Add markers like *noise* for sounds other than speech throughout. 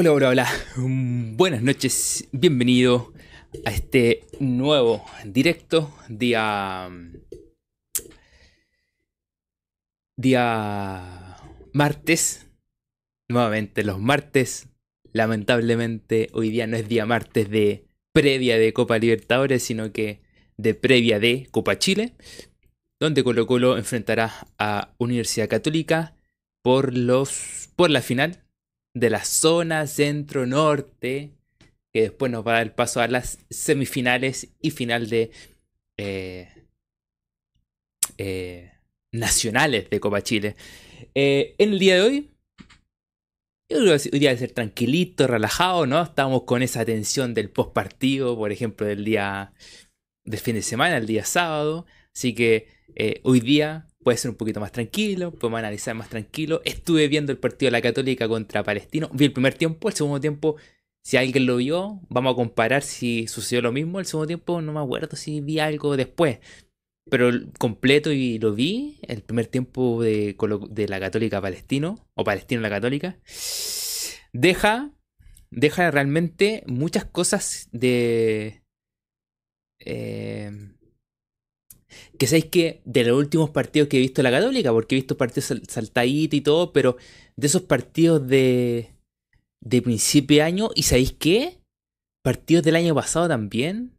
Hola, hola, hola. Buenas noches. Bienvenido a este nuevo directo. Día. Día. Martes. Nuevamente los martes. Lamentablemente hoy día no es día martes de previa de Copa Libertadores, sino que de previa de Copa Chile. Donde Colo Colo enfrentará a Universidad Católica por los. por la final de la zona centro-norte, que después nos va a dar el paso a las semifinales y final de eh, eh, nacionales de Copa Chile. Eh, en el día de hoy, yo creo que hoy día de ser tranquilito, relajado, ¿no? Estamos con esa tensión del post partido, por ejemplo, del día del fin de semana, el día sábado. Así que hoy día puede ser un poquito más tranquilo, podemos analizar más tranquilo. Estuve viendo el partido de la Católica contra Palestino, vi el primer tiempo, el segundo tiempo, si alguien lo vio, vamos a comparar si sucedió lo mismo. El segundo tiempo no me acuerdo si vi algo después, pero completo y lo vi, el primer tiempo de, la Católica Palestino, o Palestino la Católica, deja, deja realmente muchas cosas de... Eh, que sabéis que de los últimos partidos que he visto la Católica, porque he visto partidos saltaditos y todo, pero de esos partidos de, de principio de año, ¿y sabéis qué? Partidos del año pasado también.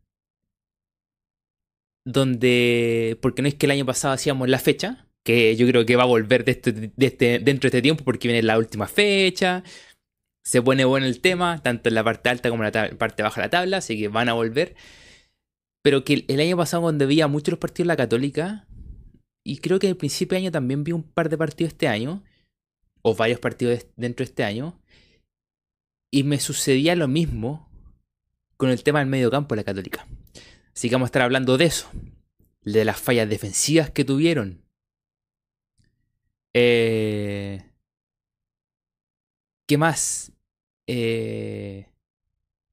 Donde, porque no es que el año pasado hacíamos la fecha, que yo creo que va a volver de este, este, dentro de este tiempo porque viene la última fecha. Se pone bueno el tema, tanto en la parte alta como en la parte baja de la tabla, así que van a volver. Pero que el año pasado cuando veía muchos los partidos de la Católica, y creo que al principio de año también vi un par de partidos este año, o varios partidos dentro de este año, y me sucedía lo mismo con el tema del medio campo de la Católica. Así que vamos a estar hablando de eso, de las fallas defensivas que tuvieron. Eh, ¿Qué más? Eh,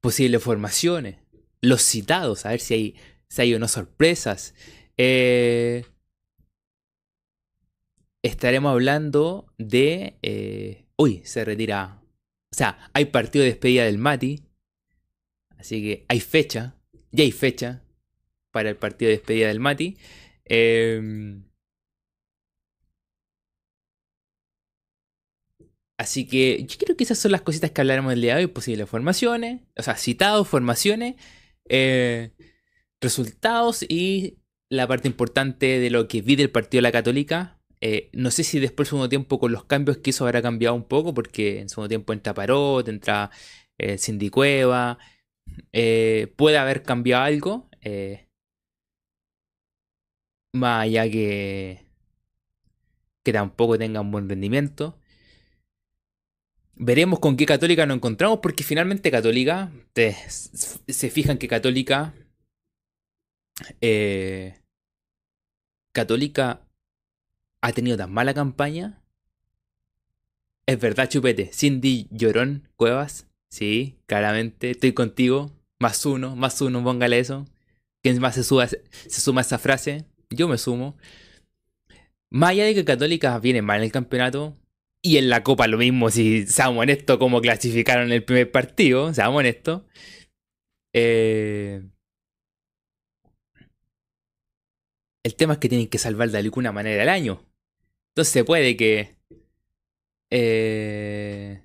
posibles formaciones los citados, a ver si hay, si hay unas sorpresas. Eh, estaremos hablando de... Eh, uy, se retira. O sea, hay partido de despedida del Mati. Así que hay fecha. Ya hay fecha para el partido de despedida del Mati. Em, así que yo creo que esas son las cositas que hablaremos el día de hoy. Posibles formaciones. O sea, citados, formaciones. Eh, resultados y la parte importante de lo que vi del partido de la Católica. Eh, no sé si después del segundo tiempo con los cambios que hizo habrá cambiado un poco, porque en segundo tiempo entra Parot, entra eh, Cindy Cueva. puede haber cambiado algo. más allá que, que tampoco tenga un buen rendimiento. Veremos con qué Católica nos encontramos, porque finalmente Católica, se fijan que Católica, eh, Católica ha tenido tan mala campaña. Es verdad, Chupete. Cindy Llorón Cuevas. Sí, claramente. Estoy contigo. Más uno, más uno, póngale eso. ¿Quién más se, se suma a esa frase? Yo me sumo. Más allá de que Católica viene mal en el campeonato, y en la Copa lo mismo, si seamos honestos, como clasificaron el primer partido, seamos honestos. Eh, el tema es que tienen que salvar de alguna manera el año. Entonces puede que... Eh,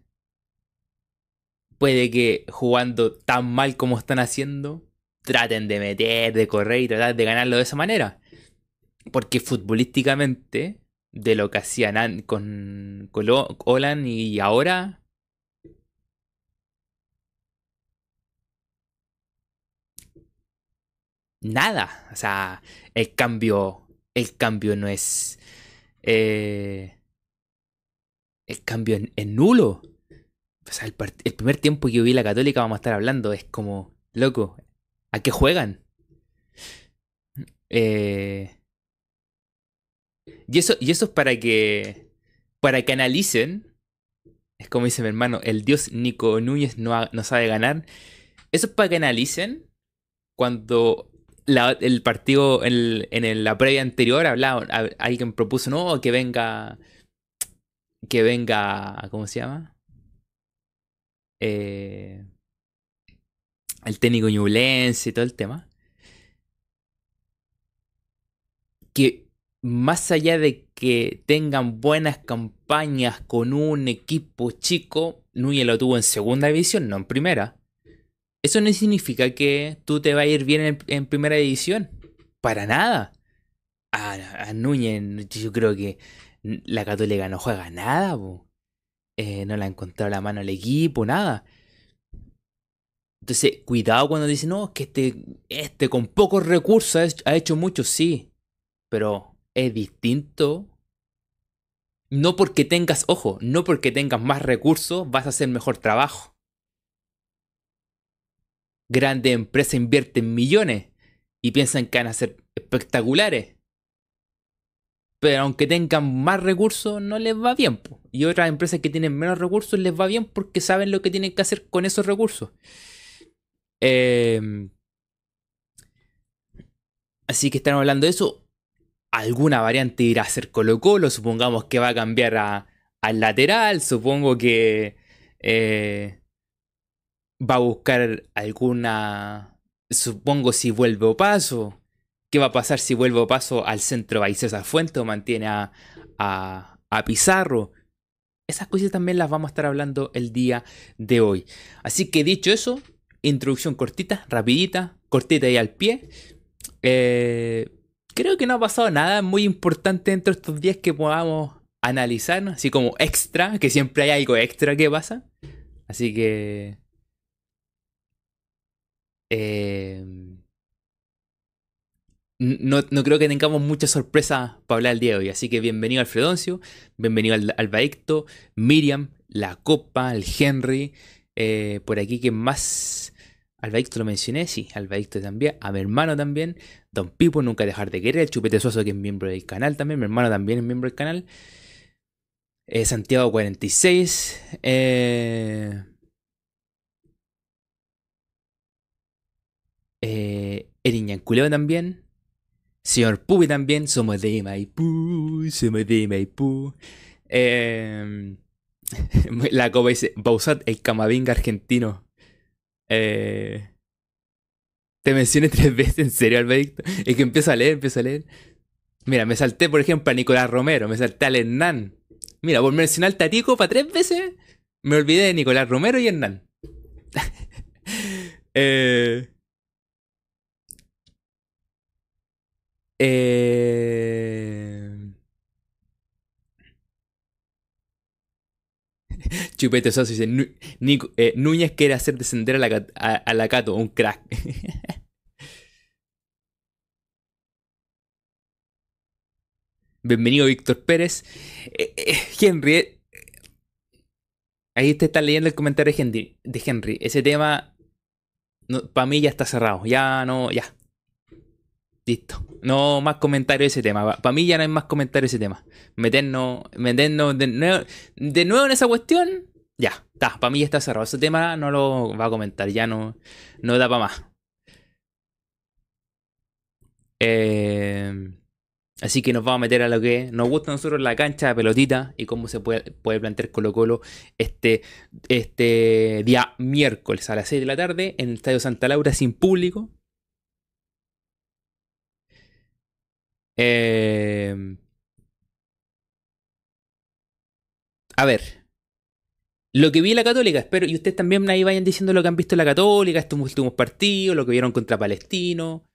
puede que jugando tan mal como están haciendo, traten de meter, de correr y tratar de ganarlo de esa manera. Porque futbolísticamente de lo que hacían con, con y ahora. Nada. O sea, el cambio. El cambio no es. Eh, el cambio es, nulo. O sea, el, el, primer tiempo que yo vi la Católica, vamos a estar hablando, es como, loco, ¿a qué juegan? Eh, y eso, y eso es para que, para que analicen, es como dice mi hermano, el dios Nico Núñez no, no sabe ganar. Eso es para que analicen cuando el partido en, la previa anterior hablaba, alguien propuso, no, que venga, que venga, ¿cómo se llama? eh, el técnico Ñublense y todo el tema. Que más allá de que tengan buenas campañas con un equipo chico, Núñez lo tuvo en segunda división, no en primera. Eso no significa que tú te va a ir bien en, primera división. Para nada. A, Núñez, yo creo que la Católica no juega nada, eh, no le ha encontrado la mano al equipo, nada. Entonces, cuidado cuando dicen, no, que este, este con pocos recursos ha hecho mucho, sí. Pero es distinto. No porque tengas, ojo, no porque tengas más recursos vas a hacer mejor trabajo. Grandes empresas invierten millones y piensan que van a ser espectaculares. Pero aunque tengan más recursos, no les va bien. Y otras empresas que tienen menos recursos les va bien porque saben lo que tienen que hacer con esos recursos. Em, así que estamos hablando de eso. Alguna variante irá a ser Colo Colo. Supongamos que va a cambiar al lateral. Supongo que eh, va a buscar alguna... Supongo si vuelve o paso. ¿Qué va a pasar si vuelve o paso al centro a César Fuente o mantiene a, a, a Pizarro? Esas cosas también las vamos a estar hablando el día de hoy. Así que dicho eso, introducción cortita, rapidita, cortita y al pie. Eh, creo que no ha pasado nada muy importante dentro de estos días que podamos analizar, así como extra, que siempre hay algo extra que pasa. Así que... Eh, no, creo que tengamos mucha sorpresa para hablar el día de hoy. Así que bienvenido al Fredoncio, bienvenido al, al Miriam, la Copa, el Henry, eh, por aquí que más... Albaicto lo mencioné, sí, Albaicto también, a mi hermano también, Don Pipo, nunca dejar de querer, el Chupete Suazo que es miembro del canal también, mi hermano también es miembro del canal, eh, Santiago 46, eh, eh, Culeo también, Señor Pubi también, somos de Maipú, somos de Maipú, eh, *laughs* La copa dice, Bausat, el camavinga argentino. Eh, te mencioné tres *laughs* veces, en serio, Alberto. Es que empiezo a leer, empiezo a leer. Mira, me salté, por ejemplo, a Nicolás Romero, me salté al Hernán. Mira, por mencionar Tatico para tres veces, me olvidé de Nicolás Romero y Hernán. *laughs* eh, eh, *laughs* Chupete Soso dice, eh, Núñez quiere hacer descender a la, a, la Cato, un crack. *laughs* Bienvenido Víctor Pérez. Eh, eh, Henry, ahí te está leyendo el comentario. De Henry. Ese tema, para mí ya está cerrado. Ya no, ya. Listo. No más comentarios de ese tema. Para mí ya no hay más comentarios de ese tema. Meternos, meternos de, nuevo, en esa cuestión. Ya, está. Para mí ya está cerrado. Ese tema no lo va a comentar. Ya no, no da para más. Eh, así que nos vamos a meter a lo que nos gusta a nosotros la cancha de pelotita y cómo se puede, puede plantear Colo Colo este, este día miércoles a las 6 de la tarde en el Estadio Santa Laura sin público. Eh, a ver. Lo que vi en la Católica, espero, y ustedes también ahí vayan diciendo lo que han visto en la Católica, estos últimos partidos, lo que vieron contra Palestino,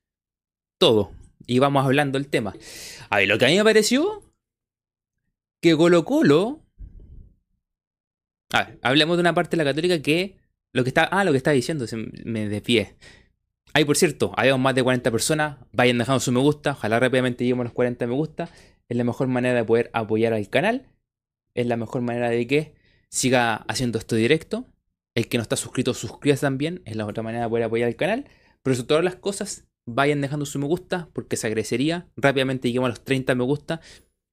todo. Y vamos hablando del tema. A ver, lo que a mí me pareció que Colo Colo. A ver, hablemos de una parte de la Católica que lo que está. Ah, lo que está diciendo, se me desvié. Ahí, por cierto, habíamos más de 40 personas. Vayan dejando su me gusta. Ojalá rápidamente lleguemos a los 40 me gusta. Es la mejor manera de poder apoyar al canal. Es la mejor manera de que siga haciendo esto directo. El que no está suscrito, suscríbase también. Es la otra manera de poder apoyar al canal. Pero sobre todas las cosas, vayan dejando su me gusta porque se agradecería. Rápidamente lleguemos a los 30 me gusta.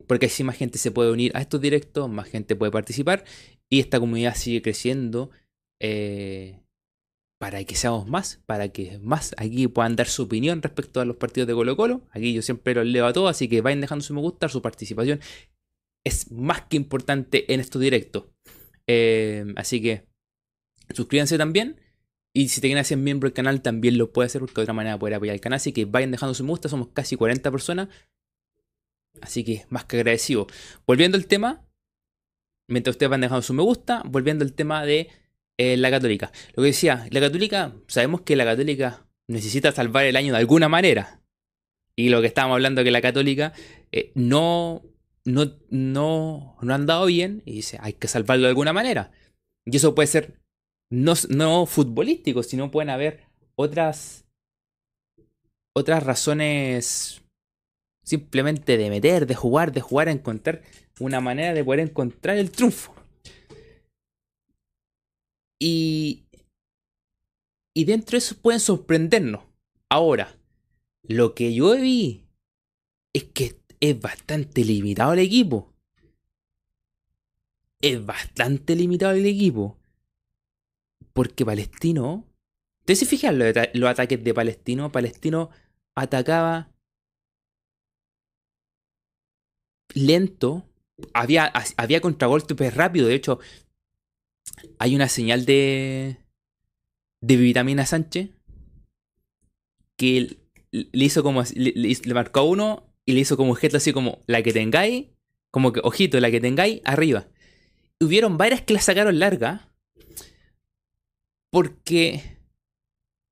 Porque así más gente se puede unir a estos directos, más gente puede participar. Y esta comunidad sigue creciendo. Eh, para que seamos más, para que más aquí puedan dar su opinión respecto a los partidos de Colo Colo. Aquí yo siempre los leo a todos, así que vayan dejando su me gusta, su participación es más que importante en estos directos. Eh, así que Suscríbanse también. Y si te quieren hacer miembro del canal, también lo puede hacer porque de otra manera poder apoyar el canal. Así que vayan dejando su me gusta. Somos casi 40 personas. Así que más que agradecido. Volviendo al tema, mientras ustedes van dejando su me gusta, volviendo al tema de eh, la católica. Lo que decía, la católica, sabemos que la católica necesita salvar el año de alguna manera. Y lo que estábamos hablando que la católica eh, no, no, no, no han dado bien y dice, hay que salvarlo de alguna manera. Y eso puede ser no, no futbolístico, sino pueden haber otras, otras razones simplemente de meter, de jugar, de jugar, a encontrar una manera de poder encontrar el triunfo. Y, y dentro de eso pueden sorprendernos. Ahora, lo que yo vi es que es bastante limitado el equipo. Es bastante limitado el equipo. Porque Palestino. ¿Ustedes se fijan los, los ataques de Palestino? Palestino atacaba lento. Había, había contragolpes rápido. De hecho, hay una señal de, de Vitamina Sánchez que le hizo como le, marcó uno y le hizo como objeto así como la que tengáis, como que ojito, la que tengáis arriba. hubieron varias que la sacaron larga porque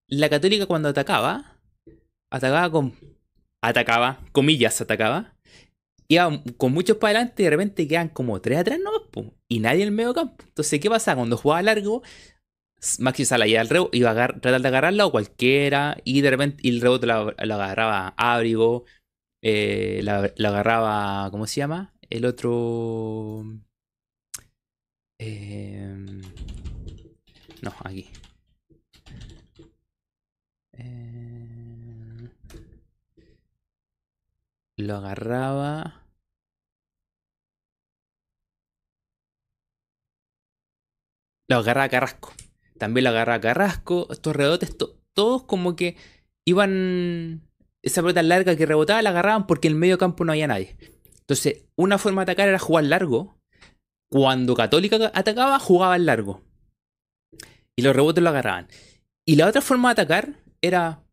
la católica cuando atacaba, atacaba con atacaba, comillas, atacaba, iba con muchos para adelante y de repente quedan como tres atrás no y nadie en el medio campo. Entonces, ¿qué pasa? Cuando jugaba largo, Maxi Sala iba al rebote, iba a tratar de agarrarla o cualquiera, y de repente el rebote lo, agarraba Abrigo, eh, lo agarraba, ¿cómo se llama? El otro... Em, no, aquí. Eh, lo agarraba... Lo agarraba Carrasco. También lo agarraba Carrasco. Estos rebotes, todos como que iban. Esa pelota larga que rebotaba la agarraban porque en el medio campo no había nadie. Entonces, una forma de atacar era jugar largo. Cuando Católica atacaba, jugaban largo. Y los rebotes lo agarraban. Y la otra forma de atacar era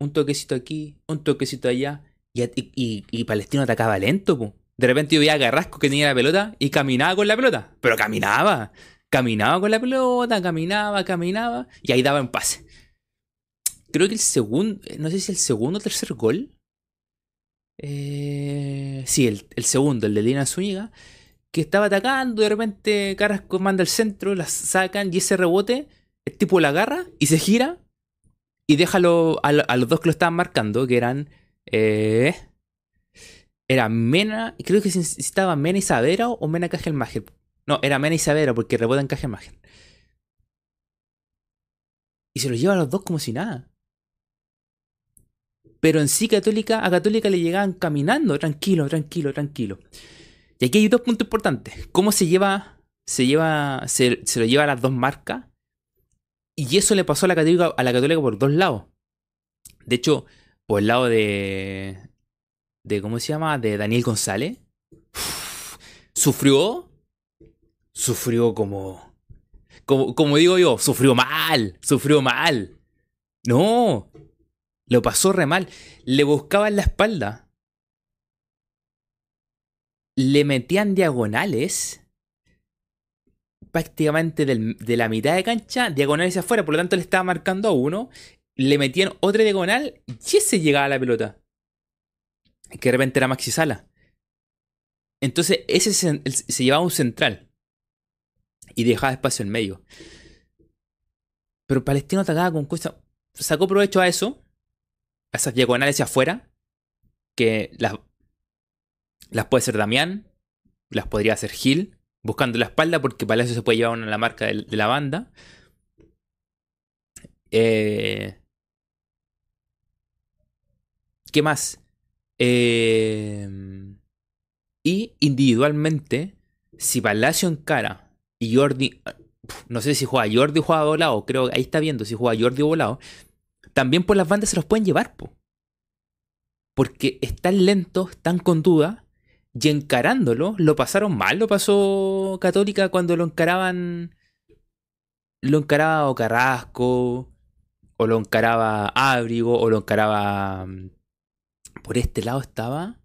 un toquecito aquí, un toquecito allá. Y, Palestino atacaba lento. De repente yo veía a Carrasco que tenía la pelota y caminaba con la pelota. Pero caminaba caminaba con la pelota, caminaba, caminaba, y ahí daba en pase. Creo que el segundo, no sé si el segundo o tercer gol. Eh, sí, el, segundo, el de Lina Zúñiga, que estaba atacando, de repente Carrasco manda el centro, la sacan y ese rebote, el tipo la agarra y se gira y deja a, los dos que lo estaban marcando, que eran... Eh, era Mena, creo que estaba Mena y Savera o Mena Cajelmacher. No, era Mena y Savera porque rebota en caja imagen. Y se los lleva a los dos como si nada. Pero en sí Católica, a Católica le llegaban caminando, tranquilo, tranquilo, tranquilo. Y aquí hay dos puntos importantes. ¿Cómo se lleva, se lleva, se, lo lleva a las dos marcas? Y eso le pasó a la Católica, a la Católica por dos lados. De hecho, por el lado de, de ¿cómo se llama? De Daniel González. sufrió sufrió como, como, como digo yo, sufrió mal, sufrió mal. No, lo pasó re mal. Le buscaban la espalda. Le metían diagonales. Prácticamente de la mitad de cancha, diagonales afuera. Por lo tanto, le estaba marcando a uno. Le metían otra diagonal y ese llegaba a la pelota. Que de repente era Maxi Sala. Entonces, ese se llevaba un central y dejaba espacio en medio. Pero Palestino atacaba con cosas. Sacó provecho a eso, a esas diagonales hacia afuera, que las, las puede ser Damián, las podría hacer Gil, buscando la espalda, porque para eso se puede llevar una la marca de, la banda. Eh, ¿Qué más? Eh, y individualmente, si Palacio encara y Jordi, no sé si juega Jordi o juega volado, creo que ahí está viendo si juega Jordi o volado, también por las bandas se los pueden llevar, po. porque están lentos, están con duda, y encarándolo, lo pasaron mal, lo pasó Católica cuando lo encaraban lo encaraba o Carrasco, o lo encaraba Ábrigo, o lo encaraba... mm, Por este lado estaba...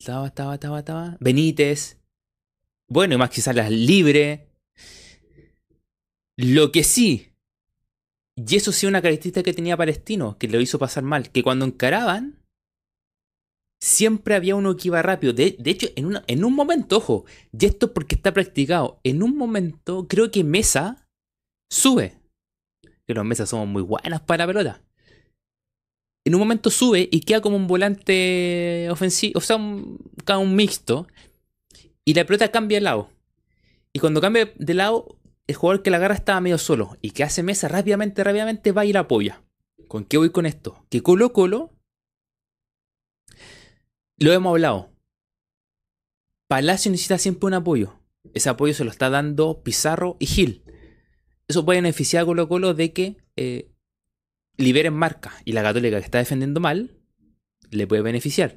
Estaba, estaba, estaba, estaba... Benítez. Bueno, y más quizás las libre. Lo que sí, y eso sí una característica que tenía Palestino, que lo hizo pasar mal, que cuando encaraban, siempre había uno que iba rápido. De, de hecho, en, en un momento, ojo, y esto porque está practicado, en un momento creo que Mesa sube. Que los Mesas somos muy buenas para la pelota. En un momento sube y queda como un volante ofensivo, o sea, un, un mixto, y la pelota cambia de lado. Y cuando cambia de lado, el jugador que la agarra estaba medio solo. Y que hace mesa rápidamente, rápidamente va y la apoya. ¿Con qué voy con esto? Que Colo Colo. Lo hemos hablado. Palacio necesita siempre un apoyo. Ese apoyo se lo está dando Pizarro y Gil. Eso puede beneficiar a Colo Colo de que eh, liberen marca. Y la Católica que está defendiendo mal, le puede beneficiar.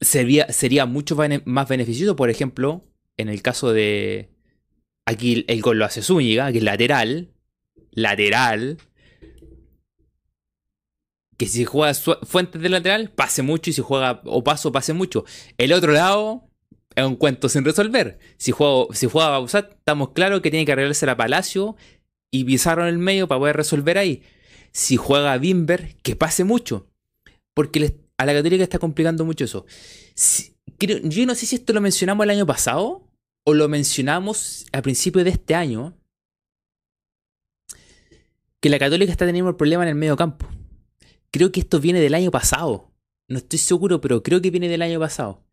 Sería, mucho más beneficioso, por ejemplo, en el caso de. Aquí el gol lo hace Zúñiga, que es lateral. Lateral. Que si juega Fuentes de lateral, pase mucho. Y si juega Opaso, pase mucho. El otro lado es un cuento sin resolver. Si juega, si juega Bausat, estamos claros que tiene que arreglarse la Palacio y Pizarro en el medio para poder resolver ahí. Si juega Bimber, que pase mucho. Porque a la Católica está complicando mucho eso. Yo no sé si esto lo mencionamos el año pasado o lo mencionamos a principio de este año. Que la Católica está teniendo un problema en el medio campo. Creo que esto viene del año pasado. No estoy seguro, pero creo que viene del año pasado.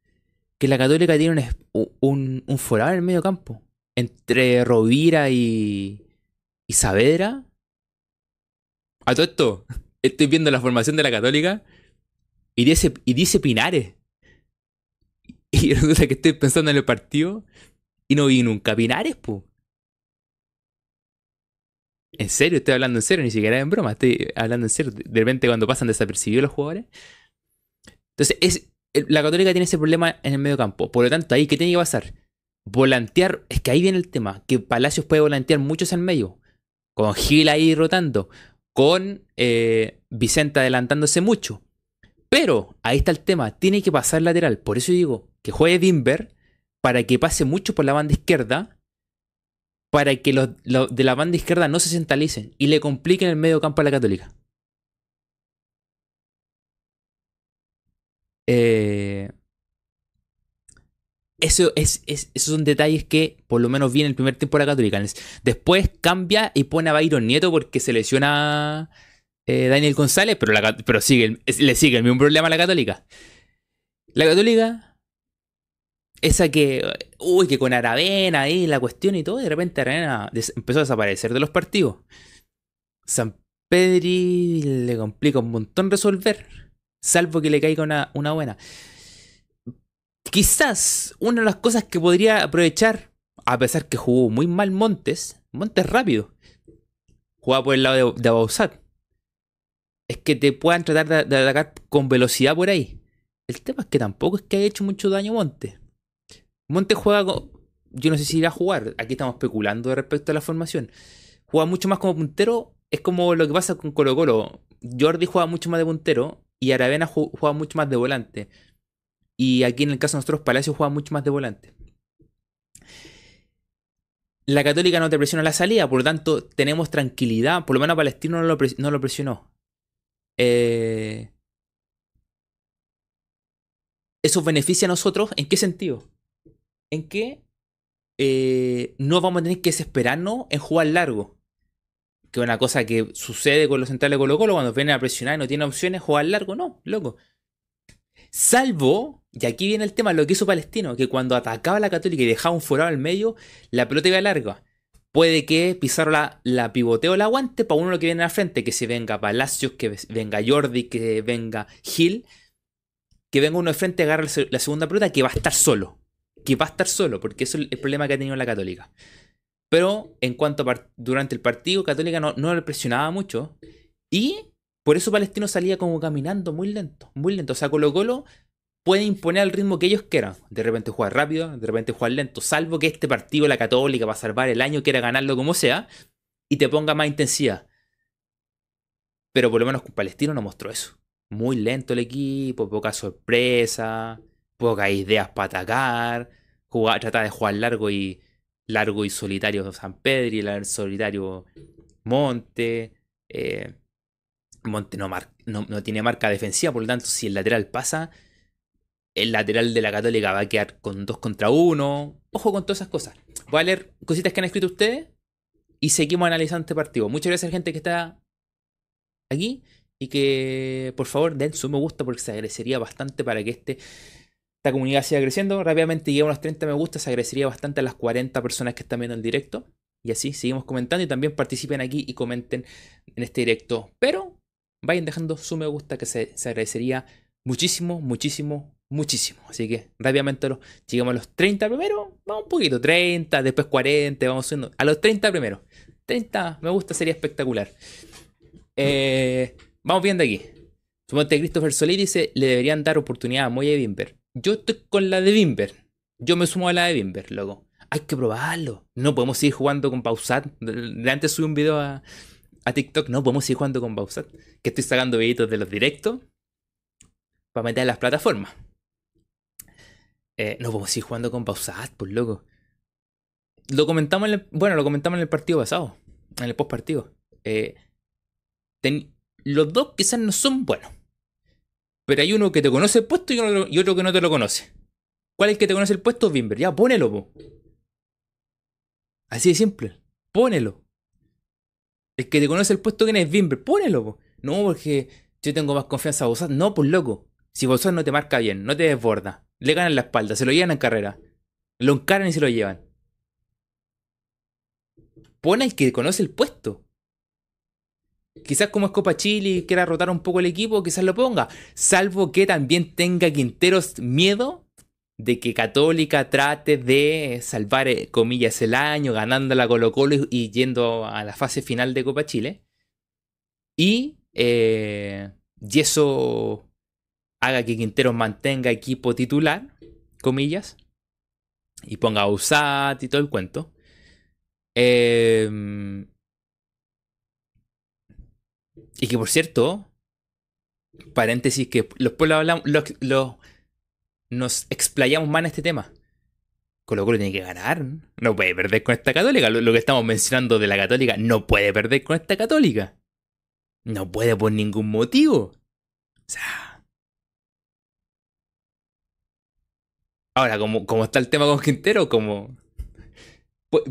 Que la Católica tiene un, un, un forado en el medio campo. Entre Rovira y, y Saavedra. A todo esto, estoy viendo la formación de la Católica y dice, y dice Pinares. *laughs* Y resulta que estoy pensando en el partido y no vi nunca Pinares, po. En serio, estoy hablando en serio, ni siquiera en broma, estoy hablando en serio. De repente cuando pasan desapercibidos los jugadores. Entonces, es, la Católica tiene ese problema en el medio campo. Por lo tanto, ahí, ¿qué tiene que pasar? Volantear, es que ahí viene el tema, que Palacios puede volantear muchos en medio. Con Gil ahí rotando, con eh, Vicente adelantándose mucho. Pero ahí está el tema, tiene que pasar lateral. Por eso digo que juegue Dimber para que pase mucho por la banda izquierda, para que los, de la banda izquierda no se centralicen y le compliquen el medio campo a la Católica. Eh, eso es, es- esos son detalles que por lo menos vi en el primer tiempo de la Católica. Después cambia y pone a Byron Nieto porque se lesiona eh, Daniel González, pero, la pero sigue, le sigue el mismo problema a la Católica. La Católica, esa que, uy, que con Aravena ahí la cuestión y todo, de repente Aravena empezó a desaparecer de los partidos. San Pedri le complica un montón resolver, salvo que le caiga una, una buena. Quizás una de las cosas que podría aprovechar, a pesar que jugó muy mal Montes, Montes rápido, jugaba por el lado de, de Bausat, es que te puedan tratar de, de atacar con velocidad por ahí. El tema es que tampoco es que haya hecho mucho daño Montes. Montes juega. Yo no sé si irá a jugar, aquí estamos especulando respecto a la formación. Juega mucho más como puntero, es como lo que pasa con Colo Colo. Jordi juega mucho más de puntero y Aravena ju- juega mucho más de volante. Y aquí en el caso de nosotros, Palacio juega mucho más de volante. La Católica no te presiona la salida, por lo tanto, tenemos tranquilidad. Por lo menos Palestino no lo, pres- no lo presionó. Eh, Eso beneficia a nosotros, ¿en qué sentido? En que eh, no vamos a tener que desesperarnos en jugar largo. Que es una cosa que sucede con los centrales de Colo Colo cuando vienen a presionar y no tienen opciones, jugar largo, no, loco. Salvo, y aquí viene el tema, lo que hizo Palestino, que cuando atacaba a la Católica y dejaba un forado al medio, la pelota iba larga. Puede que Pizarro la, la pivoteo la aguante para uno lo que viene al frente, que se venga Palacios, que venga Jordi, que venga Gil, que venga uno de frente, agarre la segunda pelota, que va a estar solo. Que va a estar solo, porque eso es el problema que ha tenido la Católica. Pero en cuanto a durante el partido, Católica no, no le presionaba mucho. Y por eso Palestino salía como caminando muy lento, muy lento. O sea, Colo Colo pueden imponer el ritmo que ellos quieran. De repente jugar rápido, de repente jugar lento, salvo que este partido, la Católica, para salvar el año, quiera ganarlo como sea y te ponga más intensidad. Pero por lo menos con Palestino no mostró eso. Muy lento el equipo, poca sorpresa, pocas ideas para atacar, jugar, tratar de jugar largo y largo y solitario San Pedro y solitario Monte. Eh, Monte no, no, tiene marca defensiva, por lo tanto, si el lateral pasa, el lateral de la Católica va a quedar con dos contra uno. Ojo con todas esas cosas. Voy a leer cositas que han escrito ustedes y seguimos analizando este partido. Muchas gracias a la gente que está aquí y que por favor den su me gusta porque se agradecería bastante para que este, esta comunidad siga creciendo. Rápidamente llegue a unos 30 me gusta, se agradecería bastante a las 40 personas que están viendo el directo. Y así seguimos comentando y también participen aquí y comenten en este directo. Pero vayan dejando su me gusta que se, se agradecería muchísimo, muchísimo, muchísimo. Así que rápidamente los, llegamos a los 30 primero, vamos un poquito, 30, después 40, vamos subiendo. A los 30 primero. 30 me gusta, sería espectacular. Eh, vamos viendo aquí. Suponte Christopher Solí dice, le deberían dar oportunidad a Moya y. Yo estoy con la de Bimber. Yo me sumo a la de Bimber, loco. Hay que probarlo. No podemos seguir jugando con Pausat. Antes subí un video a, a TikTok. No podemos seguir jugando con Pausat. Que estoy sacando videitos de los directos para meter en las plataformas. Eh, no podemos seguir jugando con Pausat, pues loco. Lo comentamos en el, bueno, lo comentamos en el partido pasado, en el post partido. Eh, los dos quizás no son buenos. Pero hay uno que te conoce el puesto y, otro que no te lo conoce. ¿Cuál es el que te conoce el puesto? Bimber. Ya, ponelo, po. Así de simple. Pónelo. El que te conoce el puesto, ¿quién es Bimber? Pónelo, po. No, porque yo tengo más confianza a vos. No, pues loco. Si vos no te marca bien, no te desborda, le ganan la espalda, se lo llevan en carrera. Lo encaran y se lo llevan. Pone el que conoce el puesto. Quizás como es Copa Chile y quiera rotar un poco el equipo, quizás lo ponga. Salvo que también tenga Quinteros miedo de que Católica trate de salvar, eh, comillas, el año, ganando la Colo Colo y, yendo a la fase final de Copa Chile. Y, eh, y eso haga que Quinteros mantenga equipo titular, comillas, y ponga a USAT y todo el cuento. Eh, y que por cierto, paréntesis, que los pueblos hablamos, nos explayamos más en este tema. Colo Colo tiene que ganar. No puede perder con esta católica. Lo, que estamos mencionando de la católica, no puede perder con esta católica. No puede por ningún motivo. O sea. Ahora, como, como está el tema con Quintero, como.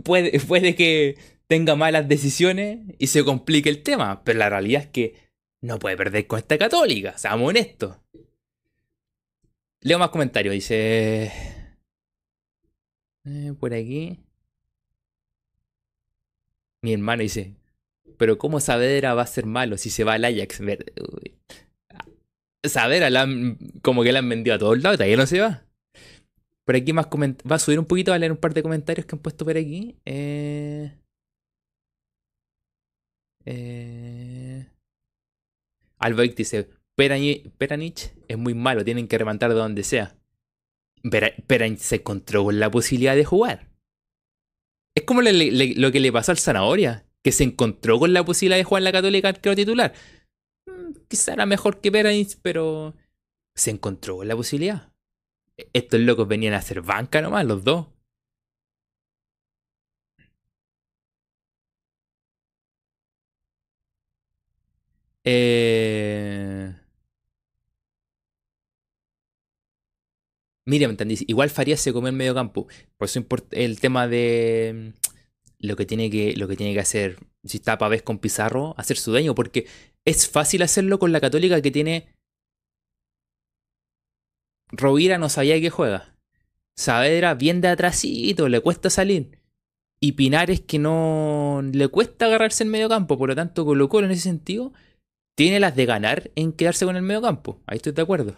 Puede, puede que tenga malas decisiones y se complique el tema. Pero la realidad es que no puede perder con esta católica, seamos honestos. Leo más comentarios, dice... Eh, por aquí. Mi hermano dice, pero ¿cómo Saavedra va a ser malo si se va al Ajax? Saavedra como que la han vendido a todos lados, todavía no se va. Por aquí más va a subir un poquito, a leer un par de comentarios que han puesto por aquí. Eh... Eh... dice, Peranich es muy malo, tienen que remontar de donde sea. Peranich se encontró con la posibilidad de jugar. Es como lo que le pasó al Zanahoria, que se encontró con la posibilidad de jugar en la Católica arquero titular. Mm, quizá era mejor que Peranich, pero se encontró con la posibilidad. Estos locos venían a hacer banca nomás, los dos. Eh... Miriam dice, igual Farías se come en medio campo. Por eso el tema de mm, lo que tiene que, lo que, tiene que hacer, si está Pavés con Pizarro, hacer su daño, porque es fácil hacerlo con la Católica que tiene... Rovira no sabía que juega. Saavedra bien de atrásito, le cuesta salir. Y Pinares que no le cuesta agarrarse en medio campo, por lo tanto colocó en ese sentido tiene las de ganar en quedarse con el medio campo. Ahí estoy de acuerdo.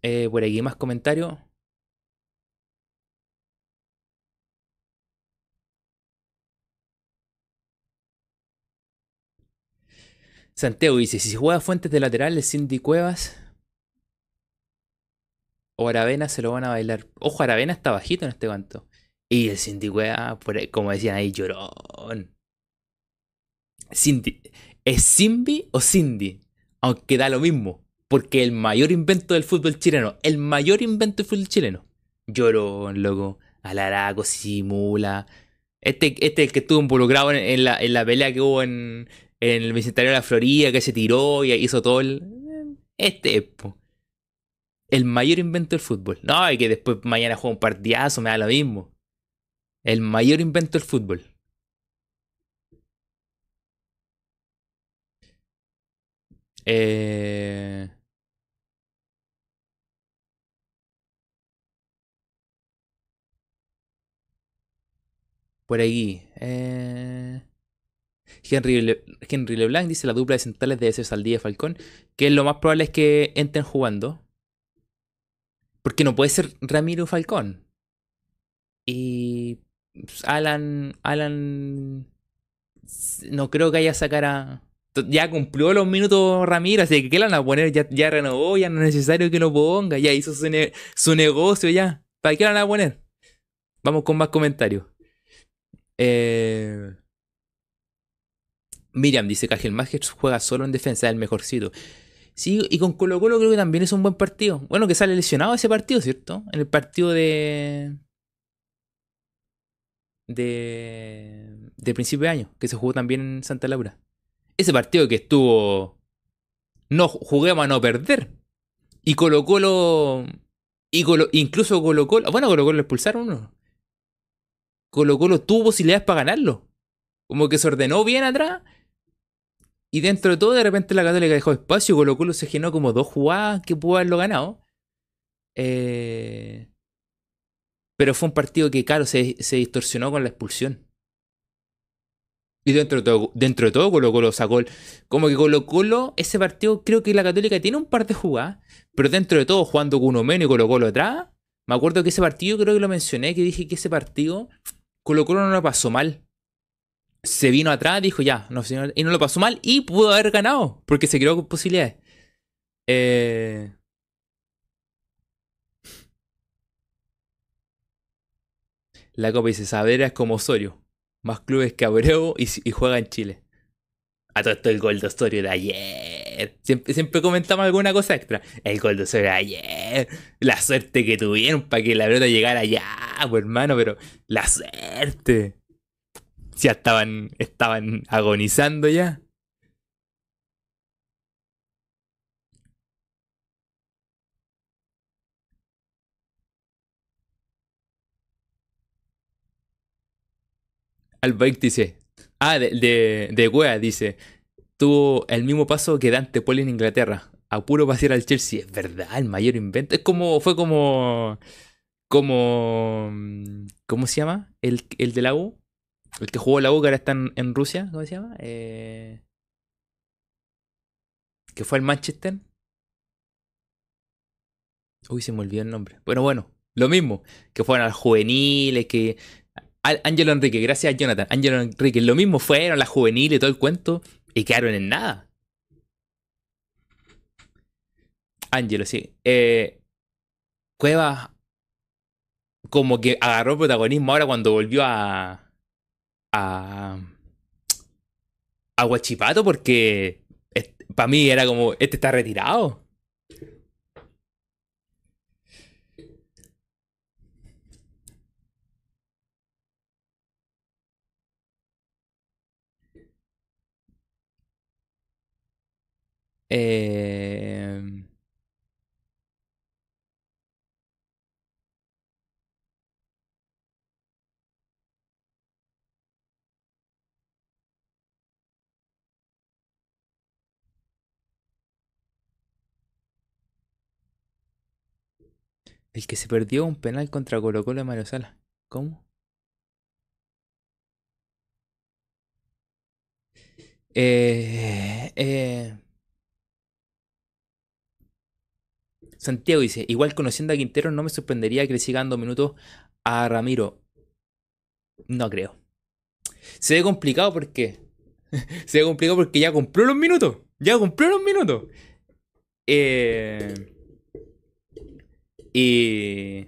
Eh, por aquí más comentarios. Santiago dice, si juega Fuentes de laterales, Cindy Cuevas o Aravena se lo van a bailar. Ojo, Aravena está bajito en este canto. Y el Cindy Wea, como decían ahí, llorón. Cindy. ¿Es Simbi o Cindy? Aunque da lo mismo. Porque el mayor invento del fútbol chileno, el mayor invento del fútbol chileno. Llorón, loco. Alaraco, simula. Este, este es el que estuvo involucrado en, la, en la, pelea que hubo en, en, el Bicentenario de la Florida, que se tiró y hizo todo el. Este es, el mayor invento del fútbol. No, y que después mañana juega un partidazo, me da lo mismo. El mayor invento del fútbol. Eh... Por aquí. Eh... Henry, Henry LeBlanc dice la dupla de centrales debe ser Saldía y Falcón. Que lo más probable es que entren jugando. Porque no puede ser Ramiro Falcón. Y Alan. Alan. No creo que haya sacar a. Ya cumplió los minutos Ramiro, así que ¿qué le van a poner? Ya, renovó, ya no es necesario que lo ponga, ya hizo su, negocio, ya. ¿Para qué le van a poner? Vamos con más comentarios. Eh... Miriam dice que el juega solo en defensa, es el mejorcito. Sí, y con Colo Colo creo que también es un buen partido. Bueno, que sale lesionado ese partido, ¿cierto? En el partido de. de. de principio de año, que se jugó también en Santa Laura. Ese partido que estuvo. No juguemos a no perder. Y Colo Colo. Y incluso Colo Colo. Bueno, Colo Colo lo expulsaron uno. Colo Colo tuvo posibilidades para ganarlo. Como que se ordenó bien atrás y dentro de todo, de repente la Católica dejó espacio. Colo Colo se generó como dos jugadas que pudo haberlo ganado. Eh, pero fue un partido que, claro, se, distorsionó con la expulsión. Y dentro de todo, dentro de todo Colo Colo sacó. Como que Colo Colo, ese partido, creo que la Católica tiene un par de jugadas. Pero dentro de todo, jugando con uno menos y Colo Colo atrás. Me acuerdo que ese partido, creo que lo mencioné, que dije que ese partido, Colo Colo no lo pasó mal se vino atrás, dijo ya, no, y no lo pasó mal y pudo haber ganado, porque se creó con posibilidades. Eh... La Copa dice, Saavedra es como Osorio, más clubes que Abreu y, juega en Chile. A todo esto el gol de Osorio de ayer. Siempre, siempre comentamos alguna cosa extra. El gol de Osorio de ayer. La suerte que tuvieron para que la pelota llegara allá, pues hermano, pero la suerte ya estaban, estaban agonizando ya. Albaik dice. Ah, de, de, de dice. Tuvo el mismo paso que Dante Poli en Inglaterra. A puro pasear al Chelsea. Es verdad, el mayor invento. Es como. Fue como. Como. ¿Cómo se llama? El, el de la U. El que jugó la U, que ahora está en, Rusia, ¿cómo se llama? Eh, que fue al Manchester. Uy, se me olvidó el nombre. Bueno, bueno, lo mismo. Que fueron al juveniles, que. Ángelo Enrique, gracias Jonathan. Ángelo Enrique, lo mismo fueron las juveniles, todo el cuento, y quedaron en nada. Ángelo, sí. Eh, Cueva como que agarró protagonismo ahora cuando volvió a, a, a porque para mí era como, este está retirado. Eh... El que se perdió un penal contra Colo Colo de Mario Sala. ¿Cómo? Eh, eh. Santiago dice, igual conociendo a Quintero no me sorprendería que le siga dando minutos a Ramiro. No creo. Se ve complicado porque... *laughs* Se ve complicado porque ya cumplió los minutos. Ya cumplió los minutos. Eh... Y.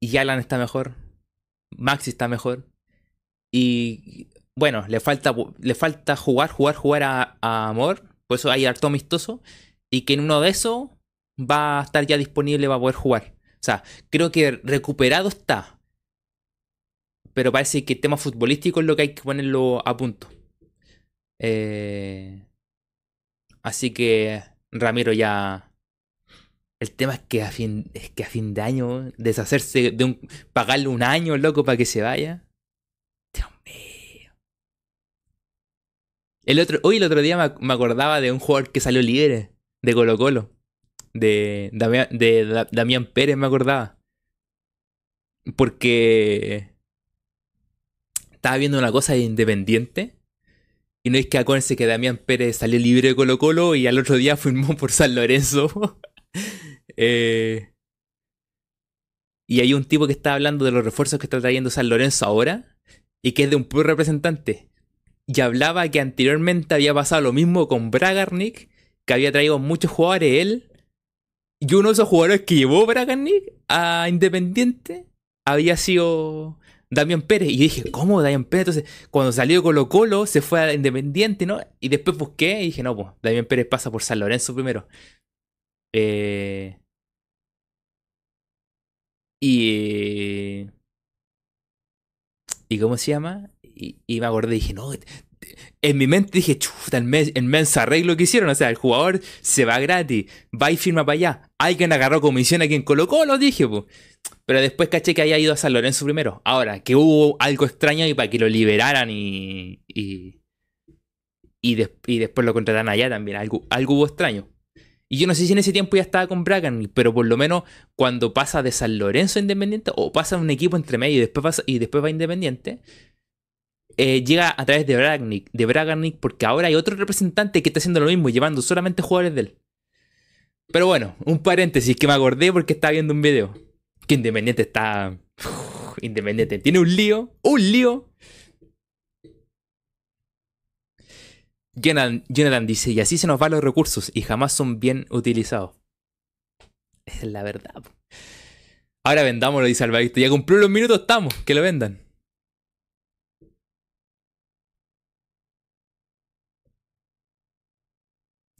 Y Alan está mejor. Maxi está mejor. Y. Bueno, le falta, le falta jugar, jugar, jugar a, a Amor. Por eso hay harto amistoso. Y que en uno de esos va a estar ya disponible para poder jugar. O sea, creo que recuperado está. Pero parece que el tema futbolístico es lo que hay que ponerlo a punto. Eh, así que Ramiro ya. El tema es que a fin, que a fin de año, deshacerse de un. pagarle un año, loco, para que se vaya. Dios mío. El otro, hoy el otro día me, acordaba de un jugador que salió libre de Colo Colo. De, Damián, de Pérez, me acordaba. Porque estaba viendo una cosa de independiente y no es que acuérdense que Damián Pérez salió libre de Colo Colo y al otro día *laughs* firmó por San Lorenzo. *laughs* Eh, y hay un tipo que está hablando de los refuerzos que está trayendo San Lorenzo ahora y que es de un puro representante. Y hablaba que anteriormente había pasado lo mismo con Bragarnik, que había traído muchos jugadores él. Y uno de esos jugadores que llevó Bragarnik a Independiente había sido Damián Pérez. Y dije, ¿cómo Damián Pérez? Entonces, cuando salió Colo Colo, se fue a Independiente, ¿no? Y después busqué y dije, no, pues, Damián Pérez pasa por San Lorenzo primero. Eh... Y... ¿Y cómo se llama? Y, me acordé, dije, no, en mi mente dije, chuta, el, mes, arreglo que hicieron. O sea, el jugador se va gratis, va y firma para allá. Alguien agarró comisión a quien colocó, lo dije, pues. Pero después caché que había ido a San Lorenzo primero. Ahora, que hubo algo extraño y para que lo liberaran y. y, y, después lo contrataran allá también. Algo, algo hubo extraño. Y yo no sé si en ese tiempo ya estaba con Bragan, pero por lo menos cuando pasa de San Lorenzo a Independiente, o pasa un equipo entre medio y después, pasa, y después va Independiente, eh, llega a través de Braganic, de porque ahora hay otro representante que está haciendo lo mismo, llevando solamente jugadores de él. Pero bueno, un paréntesis que me acordé porque estaba viendo un video. Que Independiente está. *sighs* Independiente tiene un lío, un lío. Jonathan, dice, y así se nos van los recursos y jamás son bien utilizados. Es la verdad. Ahora vendámoslo, dice Alvarito. Ya cumplió los minutos, estamos, que lo vendan.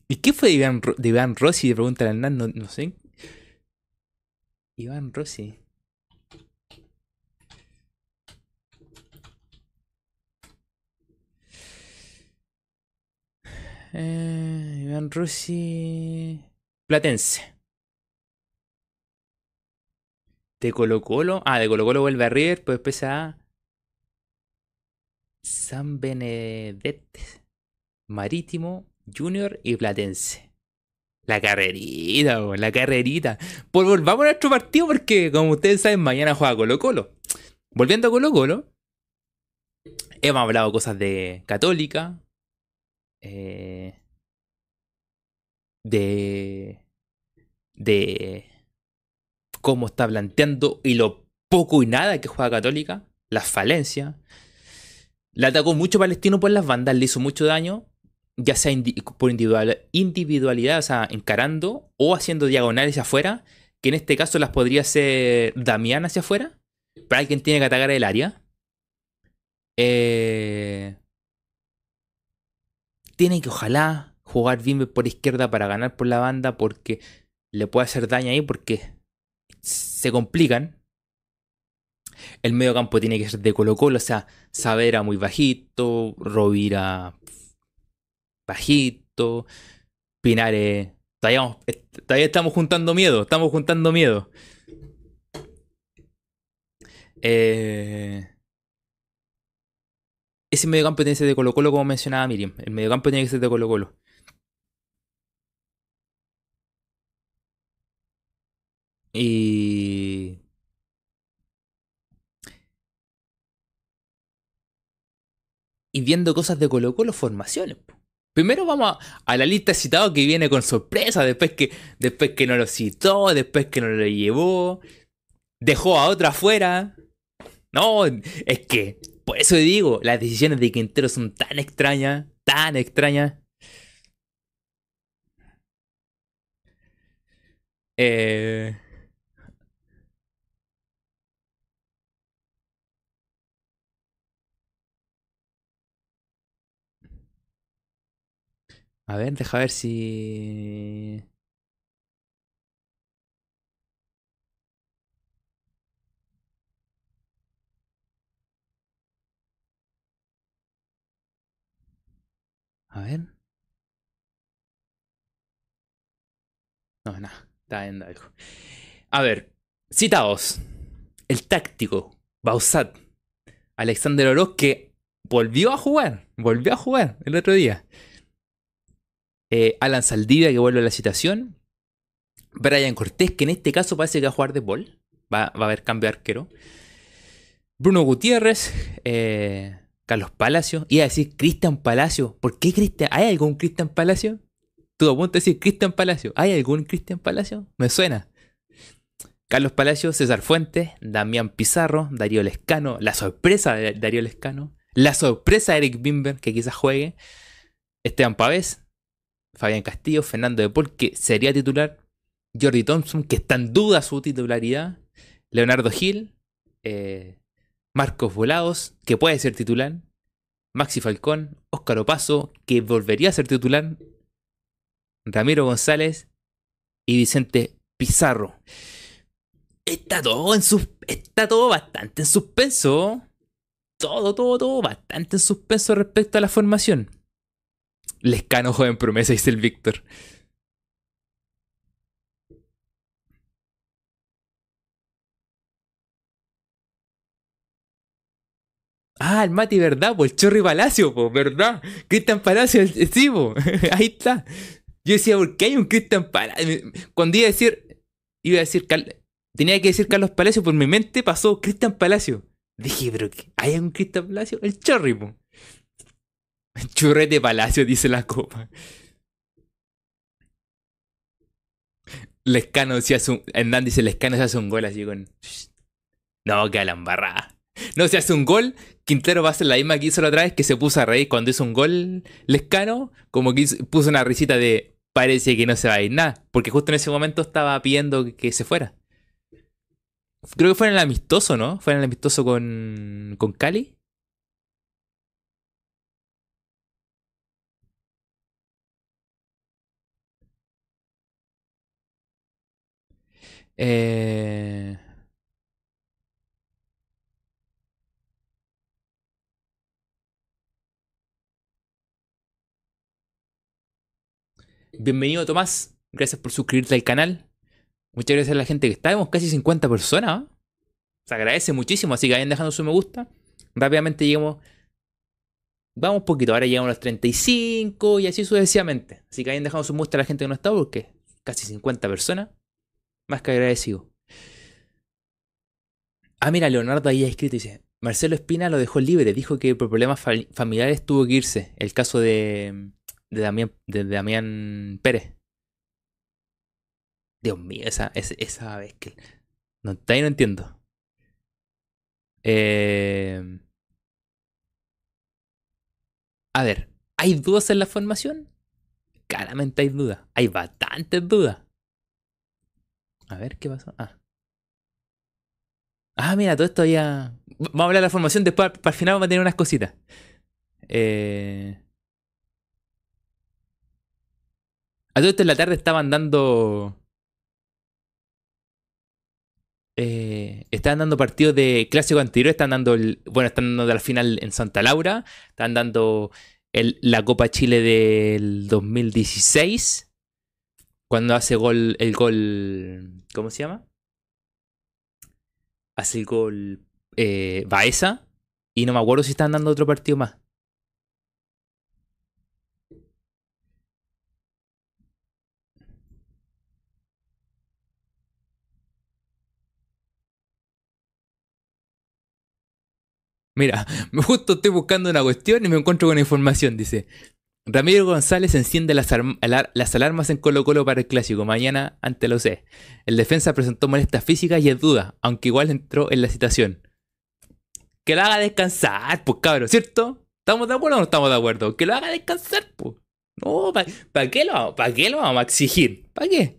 ¿Y qué fue de Iván, Iván Rossi? Pregunta el Hernán, no, sé. Iván Rossi. Eh, Iván Rossi. Platense. De Colo Colo. Ah, de Colo Colo vuelve a River, pues después a. San Benedette. Marítimo Junior y Platense. La carrerita, la carrerita. Pues volvamos a nuestro partido porque, como ustedes saben, mañana juega Colo Colo. Volviendo a Colo Colo, hemos hablado cosas de Católica, eh, de, de cómo está planteando y lo poco y nada que juega Católica, las falencias. Le atacó mucho Palestino por las bandas, le hizo mucho daño ya sea por individualidad, o sea, encarando o haciendo diagonales afuera, que en este caso las podría hacer Damián hacia afuera, para alguien tiene que atacar el área. Eh, tiene que ojalá jugar bien por izquierda para ganar por la banda porque le puede hacer daño ahí porque se complican. El medio campo tiene que ser de Colo Colo, o sea, Savera muy bajito, Rovira bajito, Pinares. Todavía, estamos juntando miedo, estamos juntando miedo. Eh, ese mediocampo tiene que ser de Colo Colo, como mencionaba Miriam. El mediocampo tiene que ser de Colo Colo. Y... Y viendo cosas de Colo Colo, formaciones. Primero vamos a, la lista de citados que viene con sorpresa, después que, después que no lo citó, después que no lo llevó, dejó a otra afuera. No, es que, por eso digo, las decisiones de Quintero son tan extrañas, tan extrañas. Eh, A ver, deja ver si... A ver. No, nada, está viendo algo. A ver, citados. El táctico, Bausat. Alexander Oroz que volvió a jugar. Volvió a jugar el otro día. Eh, Alan Saldivia que vuelve a la citación. Brian Cortés, que en este caso parece que va a jugar de bol. Va, va a haber cambio de arquero. Bruno Gutiérrez. Eh, Carlos Palacio. Iba a decir Cristian Palacio. ¿Por qué Cristian? ¿Hay algún Cristian Palacio? Tú a decir Cristian Palacio. ¿Hay algún Cristian Palacio? Me suena. Carlos Palacio, César Fuentes, Damián Pizarro, Darío Lescano, la sorpresa de Darío Lescano, la sorpresa de Eric Bimber, que quizás juegue, Esteban Pavés, Fabián Castillo, Fernando de Paul, que sería titular, Jordi Thompson, que está en duda su titularidad, Leonardo Gil, eh, Marcos Volados, que puede ser titular, Maxi Falcón, Óscar Opaso, que volvería a ser titular, Ramiro González y Vicente Pizarro. Está todo en sus, está todo bastante en suspenso. Todo, todo, todo bastante en suspenso respecto a la formación. Lescano joven promesa, dice el Víctor. Ah, el Mati, ¿verdad? Pues el Chorri Palacio, ¿verdad? Cristian Palacio, sí, *laughs* ahí está. Yo decía, ¿por qué hay un Cristian Palacio? Cuando iba a decir, iba a decir, tenía que decir Carlos Palacio, por mi mente pasó Cristian Palacio. Dije, pero ¿hay un Cristian Palacio? El Chorri, *laughs* pues. Churrete Palacio, dice la copa. Lescano si hace un. Hernán dice Lescano se hace un gol así con. No, que la embarrada. No, se hace un gol. Quintero va a hacer la misma que hizo la otra vez, que se puso a reír cuando hizo un gol Lescano. Como que puso una risita de. Parece que no se va a ir nada. Porque justo en ese momento estaba pidiendo que se fuera. Creo que fue en el amistoso, ¿no? Fue en el amistoso con. con Cali. Eh... Bienvenido Tomás, gracias por suscribirte al canal. Muchas gracias a la gente que está, vemos casi 50 personas. ¿eh? Se agradece muchísimo, así que vayan dejando su me gusta. Rápidamente llegamos. Vamos poquito, ahora llegamos a los 35 y así sucesivamente. Así que vayan dejando su me gusta a la gente que no está porque casi 50 personas. Más que agradecido. Ah, mira, Leonardo ahí ha escrito y dice: Marcelo Espina lo dejó libre, dijo que por problemas familiares tuvo que irse. El caso de, de, Damián, Pérez. Dios mío, esa, esa, vez que. No, ahí no entiendo. Eh, a ver, ¿hay dudas en la formación? Claramente hay dudas. Hay bastantes dudas. A ver, ¿qué pasó? Ah. Ah, mira, todo esto ya. Vamos a hablar de la formación, después para el final vamos a tener unas cositas. Eh... A todo esto en la tarde estaban dando. Eh, estaban dando partidos de clásico anterior, están dando el, bueno, están dando la final en Santa Laura, están dando el, la Copa Chile del 2016, cuando hace gol el gol, ¿cómo se llama? hace el gol eh, Baeza. Y no me acuerdo si están dando otro partido más. Mira, *laughs* justo estoy buscando una cuestión y me encuentro con información. Dice, Ramiro González enciende las, alarmas en Colo Colo para el clásico. Mañana ante lo C. El defensa presentó molestias físicas y es duda, aunque igual entró en la citación. Que lo haga descansar, pues cabrón, ¿cierto? ¿Estamos de acuerdo o no estamos de acuerdo? Que lo haga descansar, pues. No, ¿para qué, lo, ¿para qué lo vamos a exigir? ¿Para qué?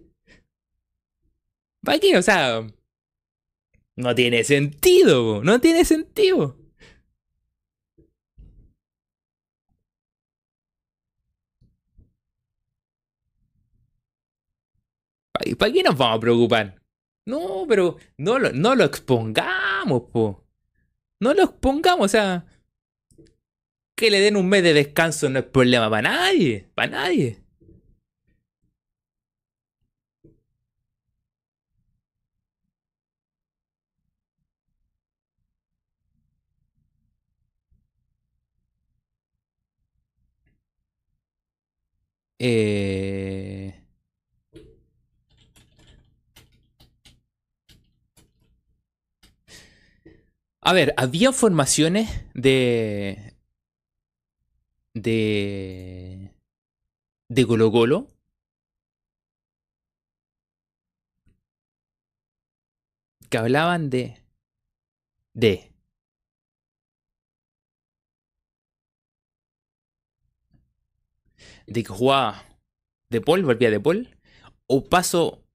¿Para qué? O sea, no tiene sentido, no tiene sentido. ¿Para qué nos vamos a preocupar? No, pero no lo, no lo expongamos, po. No lo expongamos, o sea. Que le den un mes de descanso no es problema para nadie, para nadie. Eh... A ver, había formaciones de. de. de Colo Colo. Que hablaban de. de. de que jugaba de Paul, volvía de Paul, o paso,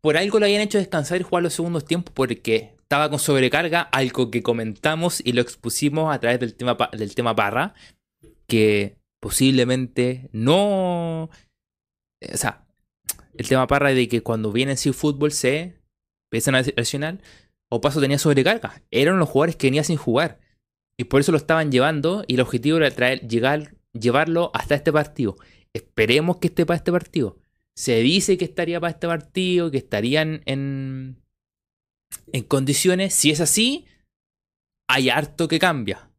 por algo lo habían hecho descansar y jugar los segundos tiempos porque estaba con sobrecarga, algo que comentamos y lo expusimos a través del tema, del tema Parra, que posiblemente no... O sea, el tema Parra de que cuando viene sin fútbol se empiezan a lesionar, o paso tenía sobrecarga. Eran los jugadores que venían sin jugar. Y por eso lo estaban llevando y el objetivo era traer, llegar llevarlo hasta este partido. Esperemos que esté para este partido. Se dice que estaría para este partido, que estarían en, en condiciones. Si es así, hay harto que cambia.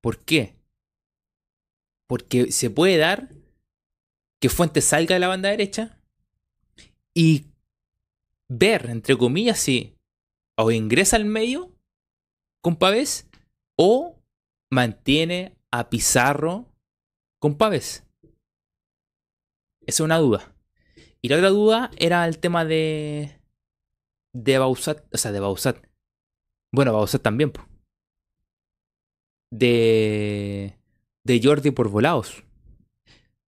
¿Por qué? Porque se puede dar que Fuentes salga de la banda derecha y ver, entre comillas, si o ingresa al medio con Pavés o mantiene a Pizarro con Pavés? Esa es una duda. Y la otra duda era el tema de. de Bausat. O sea, de Bausat. Bueno, Bausat también. De. de Jordi por volados.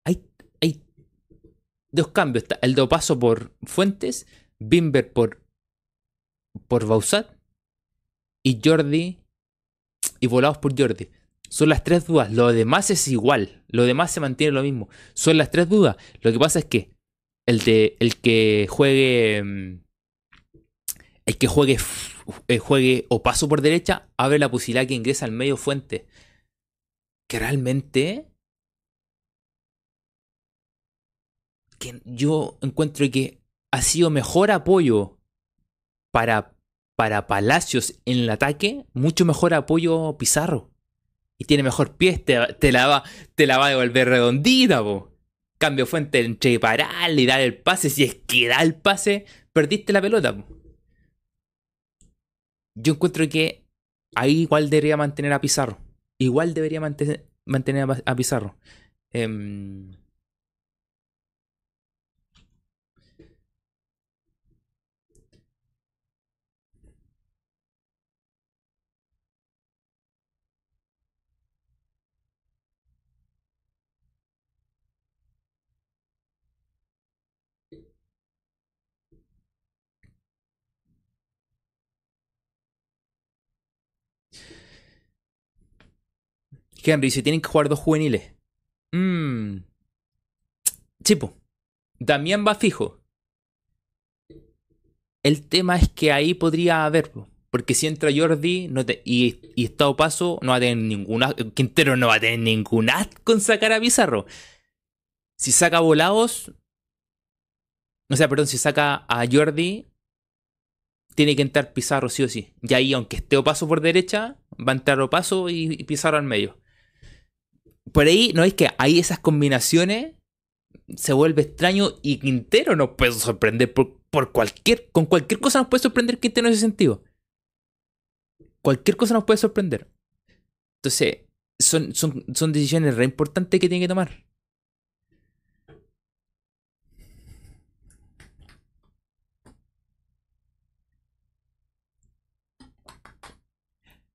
Hay, hay dos cambios. El de paso por Fuentes, Bimber por. por Bausat. Y Jordi y volados por Jordi. Son las tres dudas. Lo demás es igual. Lo demás se mantiene lo mismo. Son las tres dudas. Lo que pasa es que el, de, el que juegue. Mm, el que juegue, eh, juegue o paso por derecha abre la posibilidad que ingresa al medio fuente. Que realmente. Que yo encuentro que ha sido mejor apoyo para para Palacios en el ataque, mucho mejor apoyo Pizarro. Y tiene mejor pie, te, va, te la va a devolver redondita, po. Cambio fuente entre parar y dar el pase. Si es que da el pase, perdiste la pelota. Yo encuentro que ahí igual debería mantener a Pizarro. Igual debería mantener, a, Pizarro. Eh, Henry, si tienen que jugar dos juveniles. Mmm. Chipo. Damián va fijo. El tema es que ahí podría haber. Porque si entra Jordi y, y Estado Paso, no va a tener ninguna. Quintero no va a tener ninguna con sacar a Pizarro. Si saca volados. O sea, perdón, si saca a Jordi, tiene que entrar Pizarro sí o sí. Y ahí, aunque esté Paso por derecha, va a entrar Opaso y Pizarro al medio por ahí, ¿no es que hay esas combinaciones? Se vuelve extraño y Quintero nos puede sorprender por, cualquier. Con cualquier cosa nos puede sorprender Quintero en ese sentido. Cualquier cosa nos puede sorprender. Entonces, son, son, son decisiones re importantes que tiene que tomar.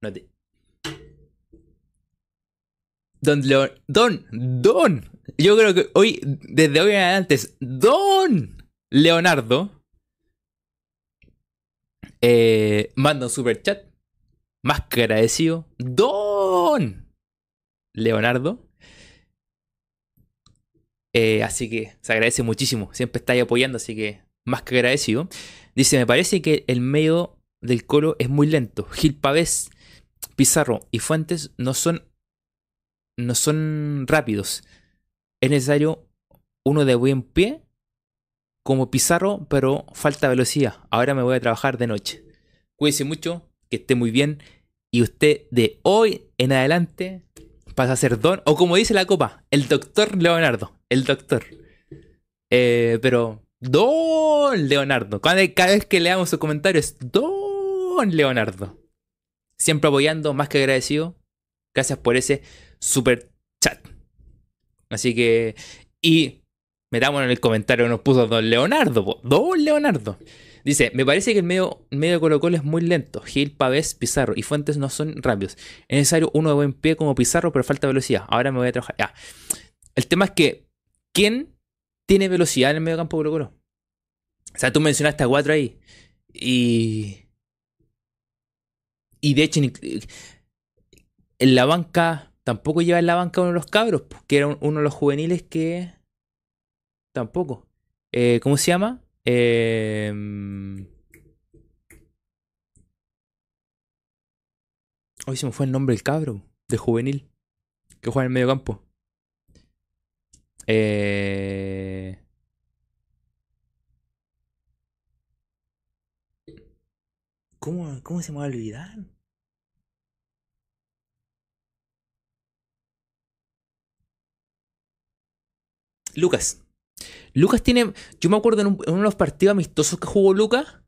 No te, Don León. Don, Don. Yo creo que hoy, desde hoy en adelante es Don. Leonardo eh, manda un super chat. Más que agradecido. Don Leonardo. Eh, así que se agradece muchísimo. Siempre estáis apoyando, así que más que agradecido. Dice, me parece que el medio del colo es muy lento. Gil Pavés, Pizarro y Fuentes no son, no son rápidos. Es necesario uno de buen pie como Pizarro, pero falta velocidad. Ahora me voy a trabajar de noche. Cuídense mucho, que esté muy bien. Y usted de hoy en adelante pasa a ser don, o como dice la copa, el doctor Leonardo. El doctor. Eh, pero, don Leonardo. Cada, cada vez que leamos sus comentarios, don Leonardo. Siempre apoyando, más que agradecido. Gracias por ese super chat. Así que, y metamos en el comentario que nos puso Don Leonardo. Don Leonardo. Dice, me parece que el medio, medio de Colo Colo es muy lento. Gil, Pavés, Pizarro y Fuentes no son rápidos. Es necesario uno de buen pie como Pizarro, pero falta velocidad. Ahora me voy a trabajar. Ya. El tema es que, ¿quién tiene velocidad en el medio campo de Colo Colo? O sea, tú mencionaste a cuatro ahí. Y... Y de hecho, en la banca, tampoco lleva en la banca uno de los cabros, que era uno de los juveniles que Tampoco. Eh, ¿Cómo se llama? Eh, Hoy se me fue el nombre del cabro, de juvenil, que juega en el medio campo. Eh... ¿Cómo, ¿Cómo se me va a olvidar? Lucas. Lucas tiene. Yo me acuerdo en, uno de los partidos amistosos que jugó Lucas.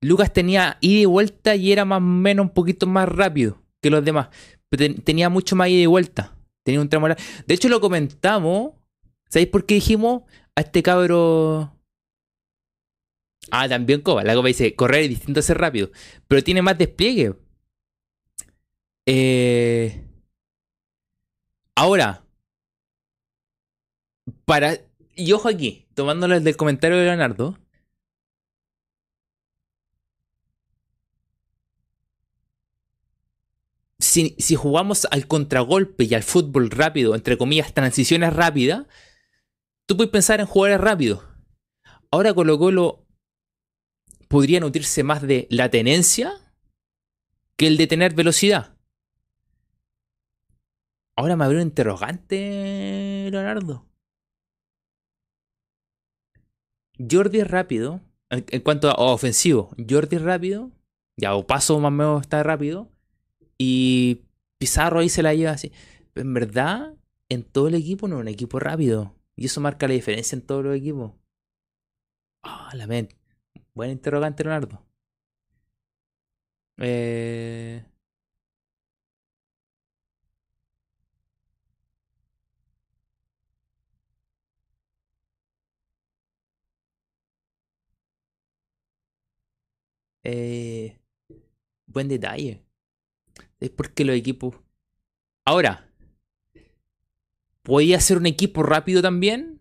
Lucas tenía ida y vuelta y era más o menos un poquito más rápido que los demás. Pero tenía mucho más ida y vuelta. Tenía un tramo. De hecho, lo comentamos. ¿Sabéis por qué dijimos a este cabro? Ah, también Coba. La Coba dice: correr es distinto a ser rápido. Pero tiene más despliegue. Eh... Ahora. Para y ojo aquí, tomándolo del comentario de Leonardo. Si, si, jugamos al contragolpe y al fútbol rápido, entre comillas, transiciones rápidas, tú puedes pensar en jugadores rápidos. Ahora Colo Colo podría nutrirse más de la tenencia que el de tener velocidad. Ahora me abrió un interrogante, Leonardo. Jordi rápido. En, cuanto a ofensivo, Jordi rápido. Ya, o paso más o menos está rápido. Y Pizarro ahí se la lleva así. En verdad, en todo el equipo no es un equipo rápido. Y eso marca la diferencia en todos los equipos. Ah, la mente. Buen interrogante, Leonardo. Eh. Eh, buen detalle. Es porque los equipos. Ahora, podía ser un equipo rápido también,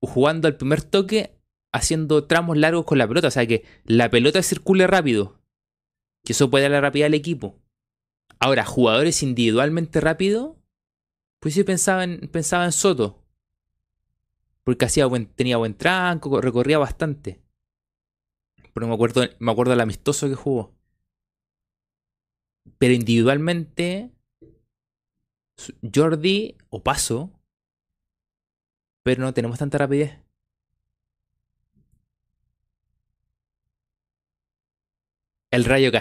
jugando al primer toque, haciendo tramos largos con la pelota. O sea, que la pelota circule rápido. Que eso puede dar la rapidez al equipo. Ahora, jugadores individualmente rápidos, pues yo pensaba en, pensaba en Soto. Porque hacía buen, tenía buen tranco, recorría bastante. Pero me acuerdo, me acuerdo del amistoso que jugó. Pero individualmente, Jordi o Paso, pero no tenemos tanta rapidez. El Rayo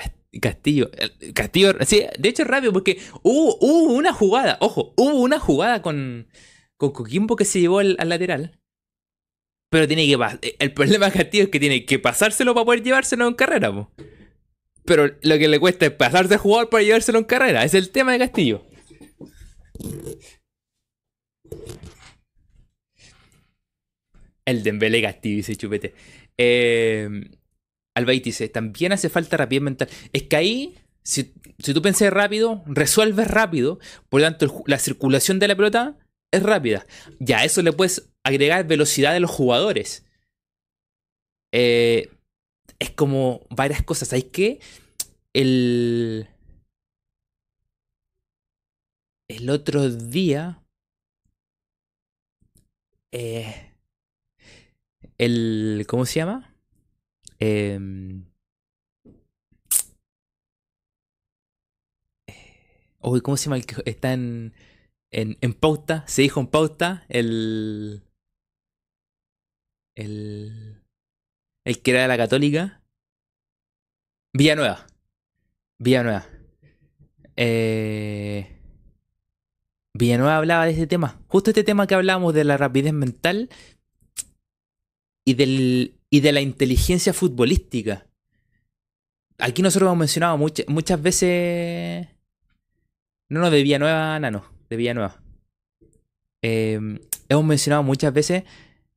Castillo. Castillo, sí, de hecho es rápido porque hubo, una jugada, ojo, hubo una jugada con, con Coquimbo que se llevó al lateral. Pero tiene que eh, El problema de *laughs* Castillo es que tiene que pasárselo para poder llevárselo en carrera, po. Pero lo que le cuesta es pasarse a jugar para llevárselo en carrera. Es el tema de Castillo. El Dembele Castillo, dice Chupete. Eh, dice, también hace falta rapidez mental. Es que ahí, si, si tú pensás rápido, resuelves rápido. Por lo tanto, la circulación de la pelota es rápida. Ya, eso le puedes agregar velocidad de los jugadores. eh, es como varias cosas. Hay que el el otro día eh, el ¿cómo se llama? Eh, Uy, ¿cómo se llama el que está en, en, en pauta? Se dijo en pauta el. El. El que era de la Católica. Villanueva. Villanueva. Eh, Villanueva hablaba de este tema. Justo este tema que hablábamos de la rapidez mental y, del, y de la inteligencia futbolística. Aquí nosotros hemos mencionado muchas muchas veces no, no, de Villanueva, no, de Villanueva. Eh, hemos mencionado muchas veces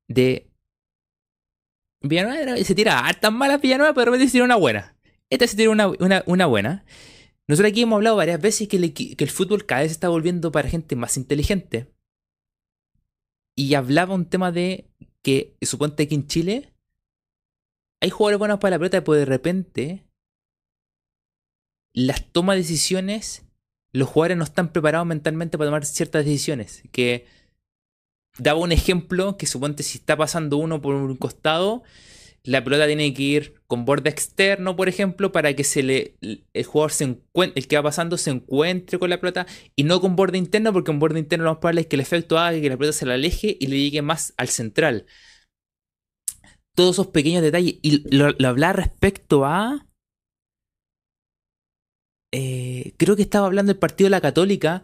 de. Villanueva se tira hartas malas Villanueva, pero de repente tira una buena. Esta se tira una, una, buena. Nosotros aquí hemos hablado varias veces que, que, el fútbol cada vez se está volviendo para gente más inteligente. Y hablaba un tema de que, suponte que en Chile hay jugadores buenos para la pelota, pero de repente las tomas de decisiones los jugadores no están preparados mentalmente para tomar ciertas decisiones. Que daba un ejemplo que suponte si está pasando uno por un costado, la pelota tiene que ir con borde externo, por ejemplo, para que se le, el jugador se encuentre, el que va pasando se encuentre con la pelota y no con borde interno, porque en borde interno lo más probable es que el efecto haga que la pelota se la aleje y le llegue más al central. Todos esos pequeños detalles. Y lo, lo hablaba respecto a eh, creo que estaba hablando del partido de la Católica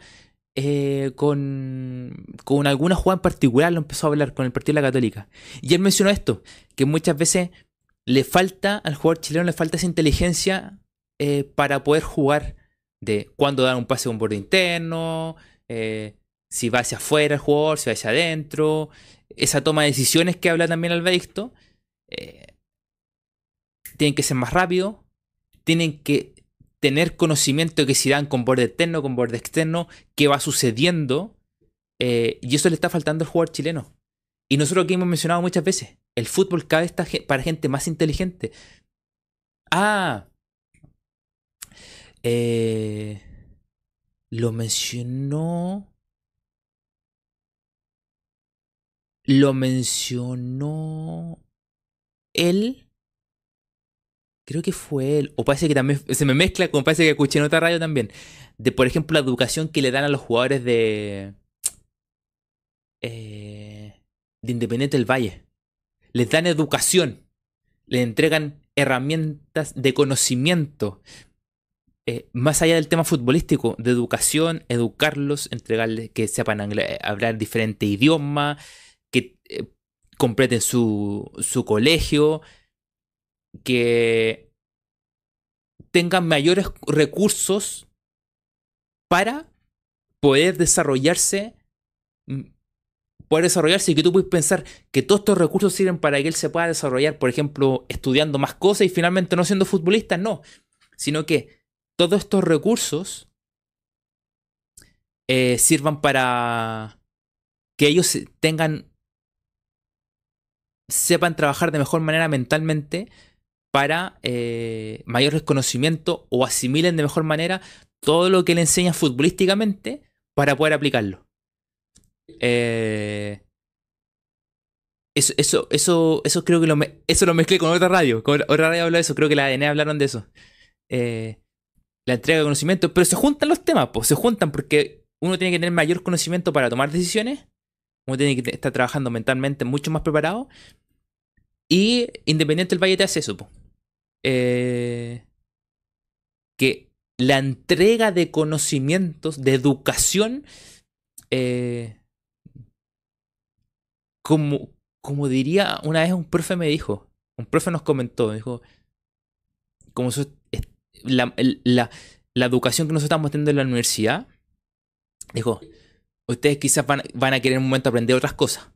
eh, con, con alguna jugada en particular, lo empezó a hablar con el partido de la Católica. Y él mencionó esto, que muchas veces le falta al jugador chileno, le falta esa inteligencia eh, para poder jugar de cuándo dar un pase con borde interno, si va hacia afuera el jugador, si va hacia adentro, esa toma de decisiones que habla también Alberto, tienen que ser más rápido, tienen que tener conocimiento que si dan con borde interno, con borde externo, qué va sucediendo. Eh, y eso le está faltando al jugador chileno. Y nosotros aquí hemos mencionado muchas veces, el fútbol cada vez está para gente más inteligente. Ah, eh, lo mencionó. Lo mencionó él creo que fue él, o parece que también se me mezcla con parece que escuché en otra radio también, de por ejemplo la educación que le dan a los jugadores de, eh, de Independiente del Valle. Les dan educación, les entregan herramientas de conocimiento, eh, más allá del tema futbolístico, de educación, educarlos, entregarles que sepan hablar diferentes idiomas, que eh, completen su, su colegio, que tengan mayores recursos para poder desarrollarse mm, poder desarrollarse y que tú puedes pensar que todos estos recursos sirven para que él se pueda desarrollar, por ejemplo, estudiando más cosas y finalmente no siendo futbolista, no, sino que todos estos recursos eh, sirvan para que ellos tengan, sepan trabajar de mejor manera mentalmente para eh, mayor reconocimiento o asimilen de mejor manera todo lo que le enseña futbolísticamente para poder aplicarlo. Eh, eso, eso, eso, eso creo que lo, eso lo mezclé con otra radio. Otra radio habló de eso, creo que la ADN hablaron de eso. Eh, la entrega de conocimiento, pero se juntan los temas, pues se juntan porque uno tiene que tener mayor conocimiento para tomar decisiones, uno tiene que estar trabajando mentalmente mucho más preparado y Independiente del Valle te hace eso, eh, que la entrega de conocimientos, de educación, eh, como, como diría una vez un profe me dijo, un profe nos comentó, dijo, como la, la, educación que nosotros estamos teniendo en la universidad, dijo, ustedes quizás van, van a querer en un momento aprender otras cosas,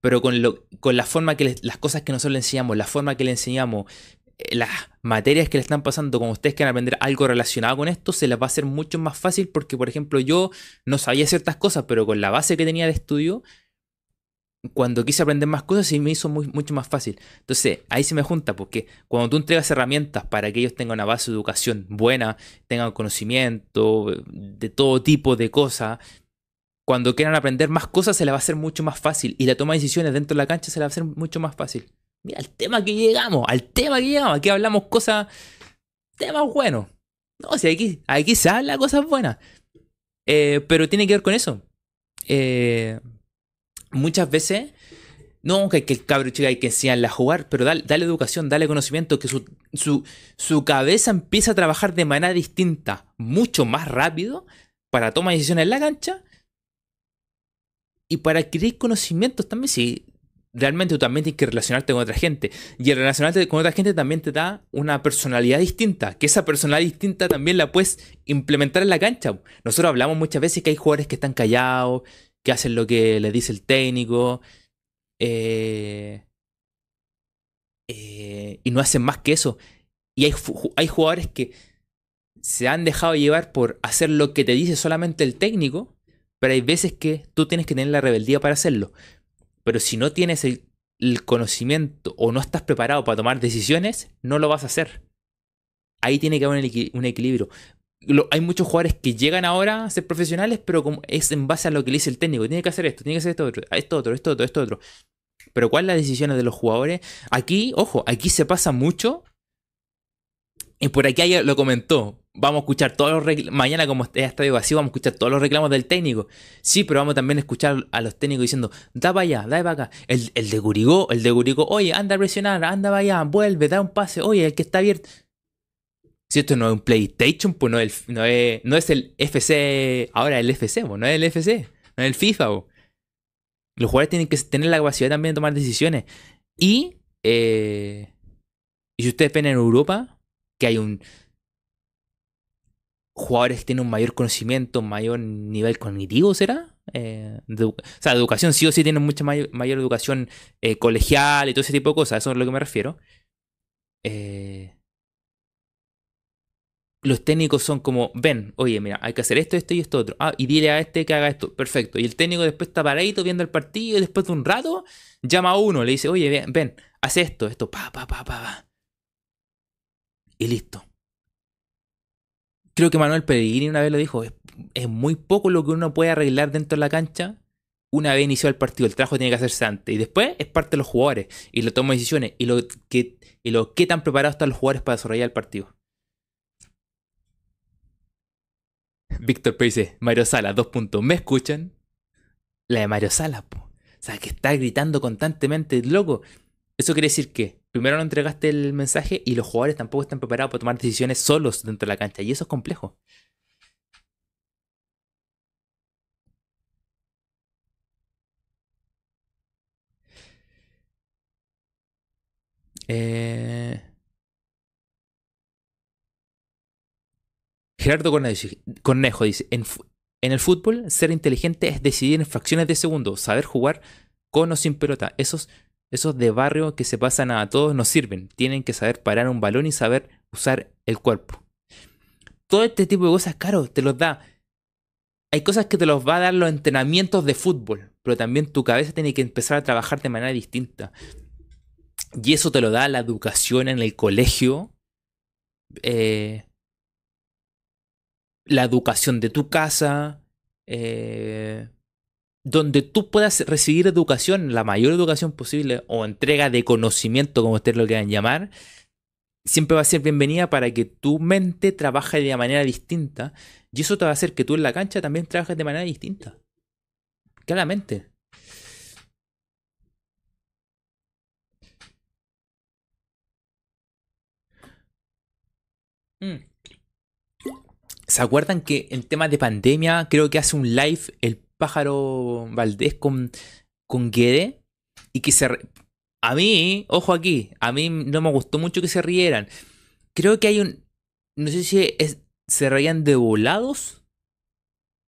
pero con, lo, con la forma que las cosas que nosotros le enseñamos, la forma que le enseñamos, las materias que le están pasando, como ustedes quieren aprender algo relacionado con esto, se les va a hacer mucho más fácil porque, por ejemplo, yo no sabía ciertas cosas, pero con la base que tenía de estudio, cuando quise aprender más cosas se me hizo mucho más fácil. Entonces, ahí se me junta, porque cuando tú entregas herramientas para que ellos tengan una base de educación buena, tengan conocimiento de todo tipo de cosas, cuando quieran aprender más cosas se les va a hacer mucho más fácil. Y la toma de decisiones dentro de la cancha se les va a hacer mucho más fácil. Mira, al tema que llegamos, al tema que llegamos, aquí hablamos cosas, temas buenos. No, si aquí, aquí se habla cosas buenas. Eh, pero tiene que ver con eso. Eh, muchas veces, no, que, que el cabro chico hay que enseñarle a jugar, pero dale, educación, dale conocimiento, que su, su, su, cabeza empieza a trabajar de manera distinta, mucho más rápido, para tomar decisiones en la cancha y para adquirir conocimientos también. Sí, realmente tú también tienes que relacionarte con otra gente. Y el relacionarte con otra gente también te da una personalidad distinta. Que esa personalidad distinta también la puedes implementar en la cancha. Nosotros hablamos muchas veces que hay jugadores que están callados, que hacen lo que les dice el técnico. Eh, eh, y no hacen más que eso. Y hay, hay jugadores que se han dejado llevar por hacer lo que te dice solamente el técnico. Pero hay veces que tú tienes que tener la rebeldía para hacerlo. Pero si no tienes el, conocimiento o no estás preparado para tomar decisiones, no lo vas a hacer. Ahí tiene que haber un, equilibrio. hay muchos jugadores que llegan ahora a ser profesionales, pero como es en base a lo que le dice el técnico. Tiene que hacer esto, tiene que hacer esto otro, esto otro, esto otro, esto otro. Pero ¿cuáles las decisiones de los jugadores? Aquí, ojo, aquí se pasa mucho. Y por aquí lo comentó vamos a escuchar todos los reclamos. Mañana, como está estadio vacío, vamos a escuchar todos los reclamos del técnico. Sí, pero vamos también a escuchar a los técnicos diciendo, da para allá, da para acá. El, el de Gurigó, el de Gurigó, oye, anda a presionar, anda para allá, vuelve, da un pase, oye, el que está abierto. Si esto no es un PlayStation, pues no es, no es, no es el FC, ahora el FC, pues no es el FC, no es el FIFA. Pues. Los jugadores tienen que tener la capacidad también de tomar decisiones. Y, eh, y si ustedes ven en Europa, que hay un jugadores que tienen un mayor conocimiento, mayor nivel cognitivo, ¿será? Eh, o sea, educación sí o sí tienen mucha mayor, educación eh, colegial y todo ese tipo de cosas, eso es a lo que me refiero. Eh, los técnicos son como, ven, oye, mira, hay que hacer esto, esto y esto otro. Ah, y dile a este que haga esto. Perfecto. Y el técnico después está paradito viendo el partido y después de un rato llama a uno, le dice, oye, ven, ven haz esto, esto, pa, pa, pa, pa, pa. Y listo creo que Manuel Pellegrini una vez lo dijo, es, muy poco lo que uno puede arreglar dentro de la cancha una vez inició el partido. El trabajo tiene que hacerse antes. Y después es parte de los jugadores. Y lo toma decisiones. Y lo que, y lo que tan preparados están los jugadores para desarrollar el partido. Víctor P. dice, Mario Sala, dos puntos. ¿Me escuchan? La de Mario Sala. O sea, que está gritando constantemente, loco. Eso quiere decir que primero no entregaste el mensaje y los jugadores tampoco están preparados para tomar decisiones solos dentro de la cancha. Y eso es complejo. Eh, Gerardo Cornejo dice, en, el fútbol ser inteligente es decidir en fracciones de segundos, saber jugar con o sin pelota. Esos esos de barrio que se pasan a todos no sirven. Tienen que saber parar un balón y saber usar el cuerpo. Todo este tipo de cosas, claro, te los da. Hay cosas que te los va a dar los entrenamientos de fútbol, pero también tu cabeza tiene que empezar a trabajar de manera distinta. Y eso te lo da la educación en el colegio, eh, la educación de tu casa, eh, donde tú puedas recibir educación, la mayor educación posible, o entrega de conocimiento, como ustedes lo quieran llamar, siempre va a ser bienvenida para que tu mente trabaje de manera distinta. Y eso te va a hacer que tú en la cancha también trabajes de manera distinta. Claramente. Mm. ¿Se acuerdan que en temas de pandemia creo que hace un live el Pájaro Valdés con, con Guede y que se... A mí, ojo aquí, a mí no me gustó mucho que se rieran. Creo que hay un... No sé si es, se reían de volados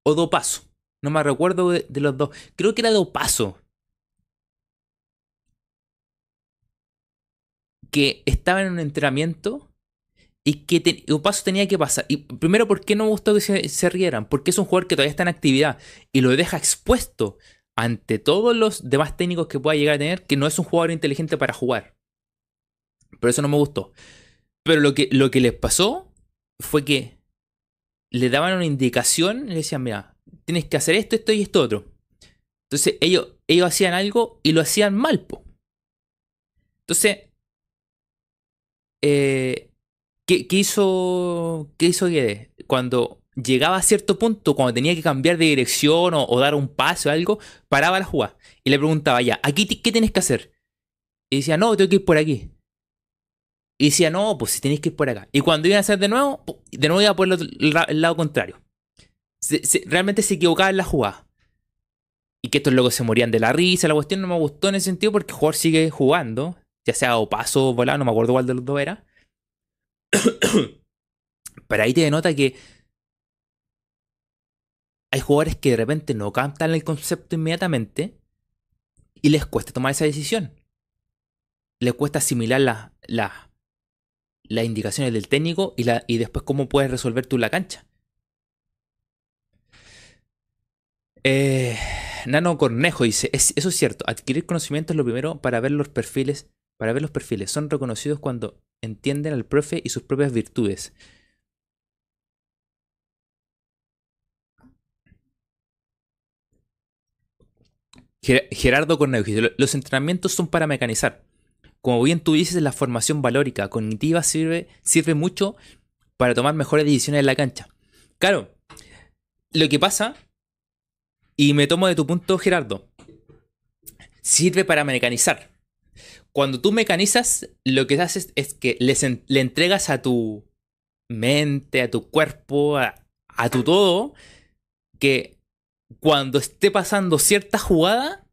o do paso. No me recuerdo de, los dos. Creo que era do paso. Que estaba en un entrenamiento y que un paso tenía que pasar. Y primero, ¿por qué no me gustó que se, rieran? Porque es un jugador que todavía está en actividad y lo deja expuesto ante todos los demás técnicos que pueda llegar a tener, que no es un jugador inteligente para jugar. Pero eso no me gustó. Pero lo que, lo que les pasó fue que le daban una indicación y le decían, mira, tienes que hacer esto, esto y esto otro. Entonces ellos, ellos hacían algo y lo hacían mal. Po. Entonces, eh, ¿qué, hizo, ¿qué hizo Guedes? Cuando llegaba a cierto punto, cuando tenía que cambiar de dirección o, dar un paso o algo, paraba la jugada y le preguntaba ya, ¿aquí qué tienes que hacer? Y decía, no, tengo que ir por aquí. Y decía, no, pues si tenéis que ir por acá. Y cuando iban a hacer de nuevo, de nuevo iba por el, lado contrario. realmente se equivocaba en la jugada. Y que estos locos se morían de la risa. La cuestión no me gustó en ese sentido porque el jugador sigue jugando. Ya sea o paso o volado, no me acuerdo cuál de los dos era. *coughs* Pero ahí te denota que hay jugadores que de repente no captan el concepto inmediatamente y les cuesta tomar esa decisión. Les cuesta asimilar las la, las indicaciones del técnico y, la, y después cómo puedes resolver tú la cancha. Eh, Nano Cornejo dice, eso es cierto, adquirir conocimiento es lo primero para ver los perfiles. Para ver los perfiles, son reconocidos cuando entienden al profe y sus propias virtudes. Gerardo Cornejo dice, los entrenamientos son para mecanizar. Como bien tú dices, la formación valórica cognitiva sirve, sirve mucho para tomar mejores decisiones en la cancha. Claro, lo que pasa, y me tomo de tu punto, Gerardo, sirve para mecanizar. Cuando tú mecanizas, lo que haces es que le entregas a tu mente, a tu cuerpo, a, a tu todo, que cuando esté pasando cierta jugada,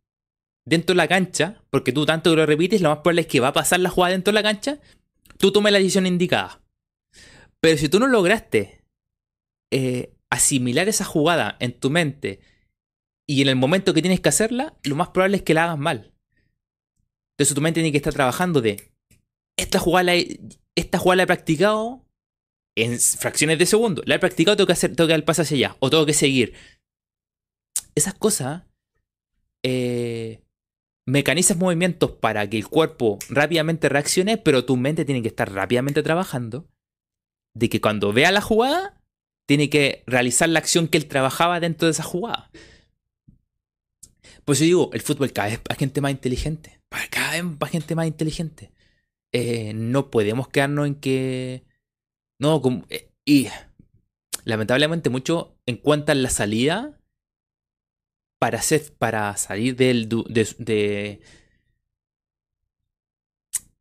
dentro de la cancha, porque tú tanto lo repites, lo más probable es que va a pasar la jugada dentro de la cancha, tú tomes la decisión indicada. Pero si tú no lograste eh, asimilar esa jugada en tu mente y en el momento que tienes que hacerla, lo más probable es que la hagas mal. Entonces tu mente tiene que estar trabajando de esta jugada la he, esta jugada la practicado en fracciones de segundo. La he practicado, tengo que hacer, tengo que dar el paso hacia allá. O tengo que seguir. Esas cosas eh, mecanizas movimientos para que el cuerpo rápidamente reaccione, pero tu mente tiene que estar rápidamente trabajando. De que cuando vea la jugada, tiene que realizar la acción que él trabajaba dentro de esa jugada. Pues yo digo, el fútbol cada vez para gente más inteligente. Cada vez para gente más inteligente. Eh, no podemos quedarnos en que. No, como, eh, y lamentablemente mucho encuentran la salida para, hacer, para salir del, de,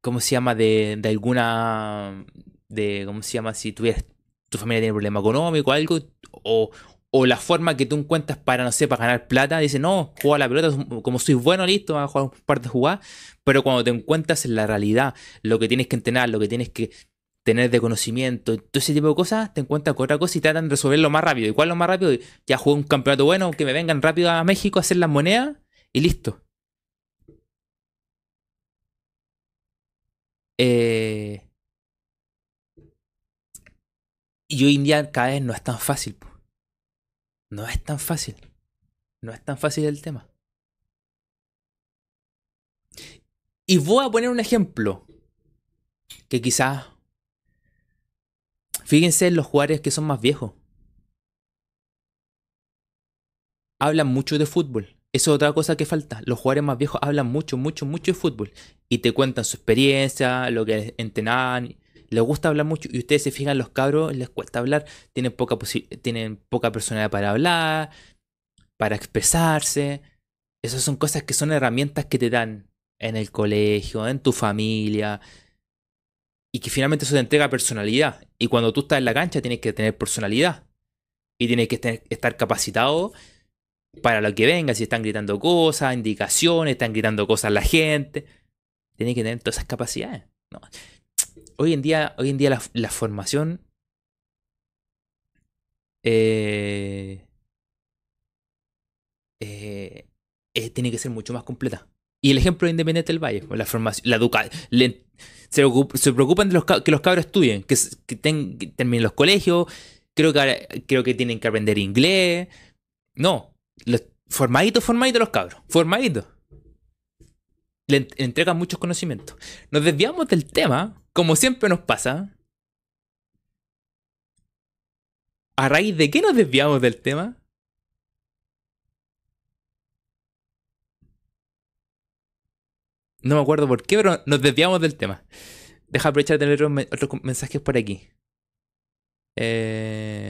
¿Cómo se llama? De, de alguna. De, ¿Cómo se llama? Si tuvieras, tu familia tiene problema económico o algo. O, o la forma que tú encuentras para, no sé, para ganar plata. Dice, no, juega la pelota, como soy bueno, listo, vas a jugar un par de jugadas. Pero cuando te encuentras en la realidad, lo que tienes que entrenar, lo que tienes que tener de conocimiento, todo ese tipo de cosas, te encuentras con otra cosa y tratan de resolverlo más rápido. ¿Y cuál lo más rápido? Ya jugué un campeonato bueno, que me vengan rápido a México a hacer las monedas y listo. Eh, y hoy en día cada vez no es tan fácil. No es tan fácil. No es tan fácil el tema. Y voy a poner un ejemplo que quizás Fíjense en los jugadores que son más viejos. Hablan mucho de fútbol. Eso es otra cosa que falta. Los jugadores más viejos hablan mucho, mucho, mucho de fútbol. Y te cuentan su experiencia, lo que entrenaban. Les gusta hablar mucho. Y ustedes se fijan, los cabros les cuesta hablar. Tienen poca, tienen poca personalidad para hablar, para expresarse. Esas son cosas que son herramientas que te dan en el colegio, en tu familia, y que finalmente eso te entrega personalidad. Y cuando tú estás en la cancha tienes que tener personalidad. Y tienes que estar capacitado para lo que venga. Si están gritando cosas, indicaciones, están gritando cosas la gente. Tienes que tener todas esas capacidades. Hoy en día, hoy en día la, formación eh, eh, eh, tiene que ser mucho más completa. Y el ejemplo de Independiente del Valle, pues, la formación, la educación, se, preocupan de los, que los cabros estudien, que, terminen los colegios, creo que, creo que tienen que aprender inglés. No, Formadito, formadito los cabros. Formadito. Le, le entregan muchos conocimientos. Nos desviamos del tema, como siempre nos pasa. ¿A raíz de qué nos desviamos del tema? No me acuerdo por qué, pero nos desviamos del tema. Deja aprovechar de leer otros, me- otros mensajes por aquí. Eh...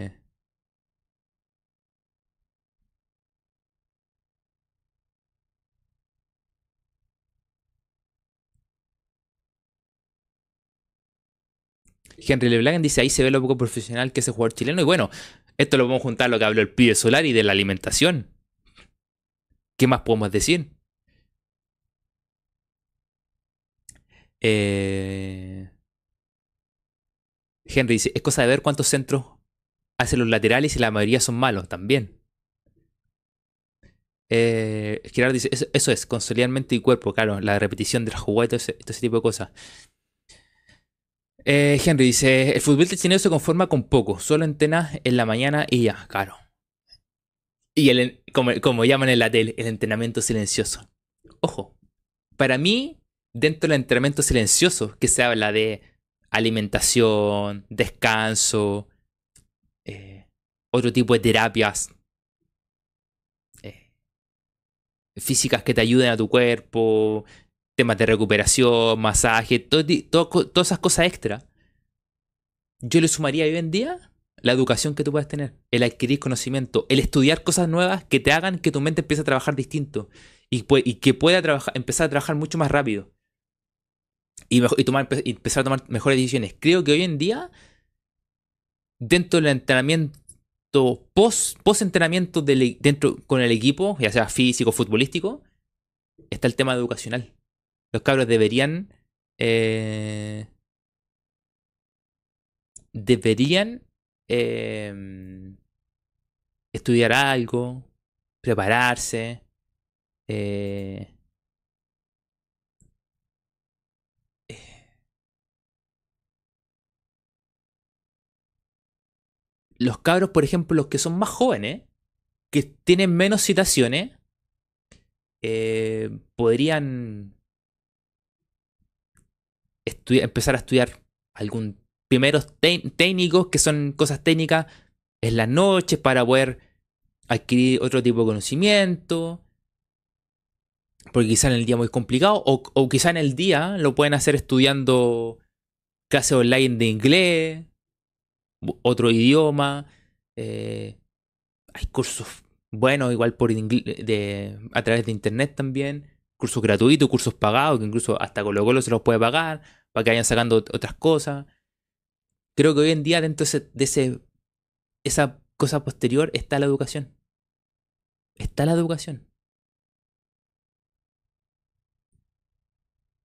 Henry LeBlanc dice, ahí se ve lo poco profesional que es el jugador chileno. Y bueno, esto lo podemos juntar a lo que habló el pibe solar y de la alimentación. ¿Qué más podemos decir? Eh... Henry dice, es cosa de ver cuántos centros hacen los laterales y la mayoría son malos también. Eh, dice, eso, es, consolidar mente y cuerpo, claro, la repetición de la jugada y ese, todo ese tipo de cosas. Eh, Henry dice, el fútbol chileno se conforma con poco, solo entrenas en la mañana y ya, claro. Y el, como, como llaman en la tele, el entrenamiento silencioso. Ojo, para mí, dentro del entrenamiento silencioso, que se habla de alimentación, descanso, eh, otro tipo de terapias eh, físicas que te ayuden a tu cuerpo, temas de recuperación, masaje, todas esas cosas extra. Yo le sumaría hoy en día la educación que tú puedes tener, el adquirir conocimiento, el estudiar cosas nuevas que te hagan que tu mente empiece a trabajar distinto y, que pueda trabajar, empezar a trabajar mucho más rápido y, tomar, empezar a tomar mejores decisiones. Creo que hoy en día, dentro del entrenamiento, post, entrenamiento dentro con el equipo, ya sea físico, futbolístico, está el tema educacional. Los cabros deberían. eh, deberían eh, estudiar algo, prepararse. eh, los cabros, por ejemplo, los que son más jóvenes, que tienen menos citaciones, eh, podrían empezar a estudiar algún primeros técnicos que son cosas técnicas en las noches para poder adquirir otro tipo de conocimiento. Porque quizá en el día muy complicado, o, o quizá en el día lo pueden hacer estudiando clases online de inglés, otro idioma. eh, hay cursos buenos, igual por de, a través de internet también. Cursos gratuitos, cursos pagados, que incluso hasta Colo Colo se los puede pagar para que vayan sacando ot- otras cosas. Creo que hoy en día dentro de, ese- esa cosa posterior está la educación. Está la educación.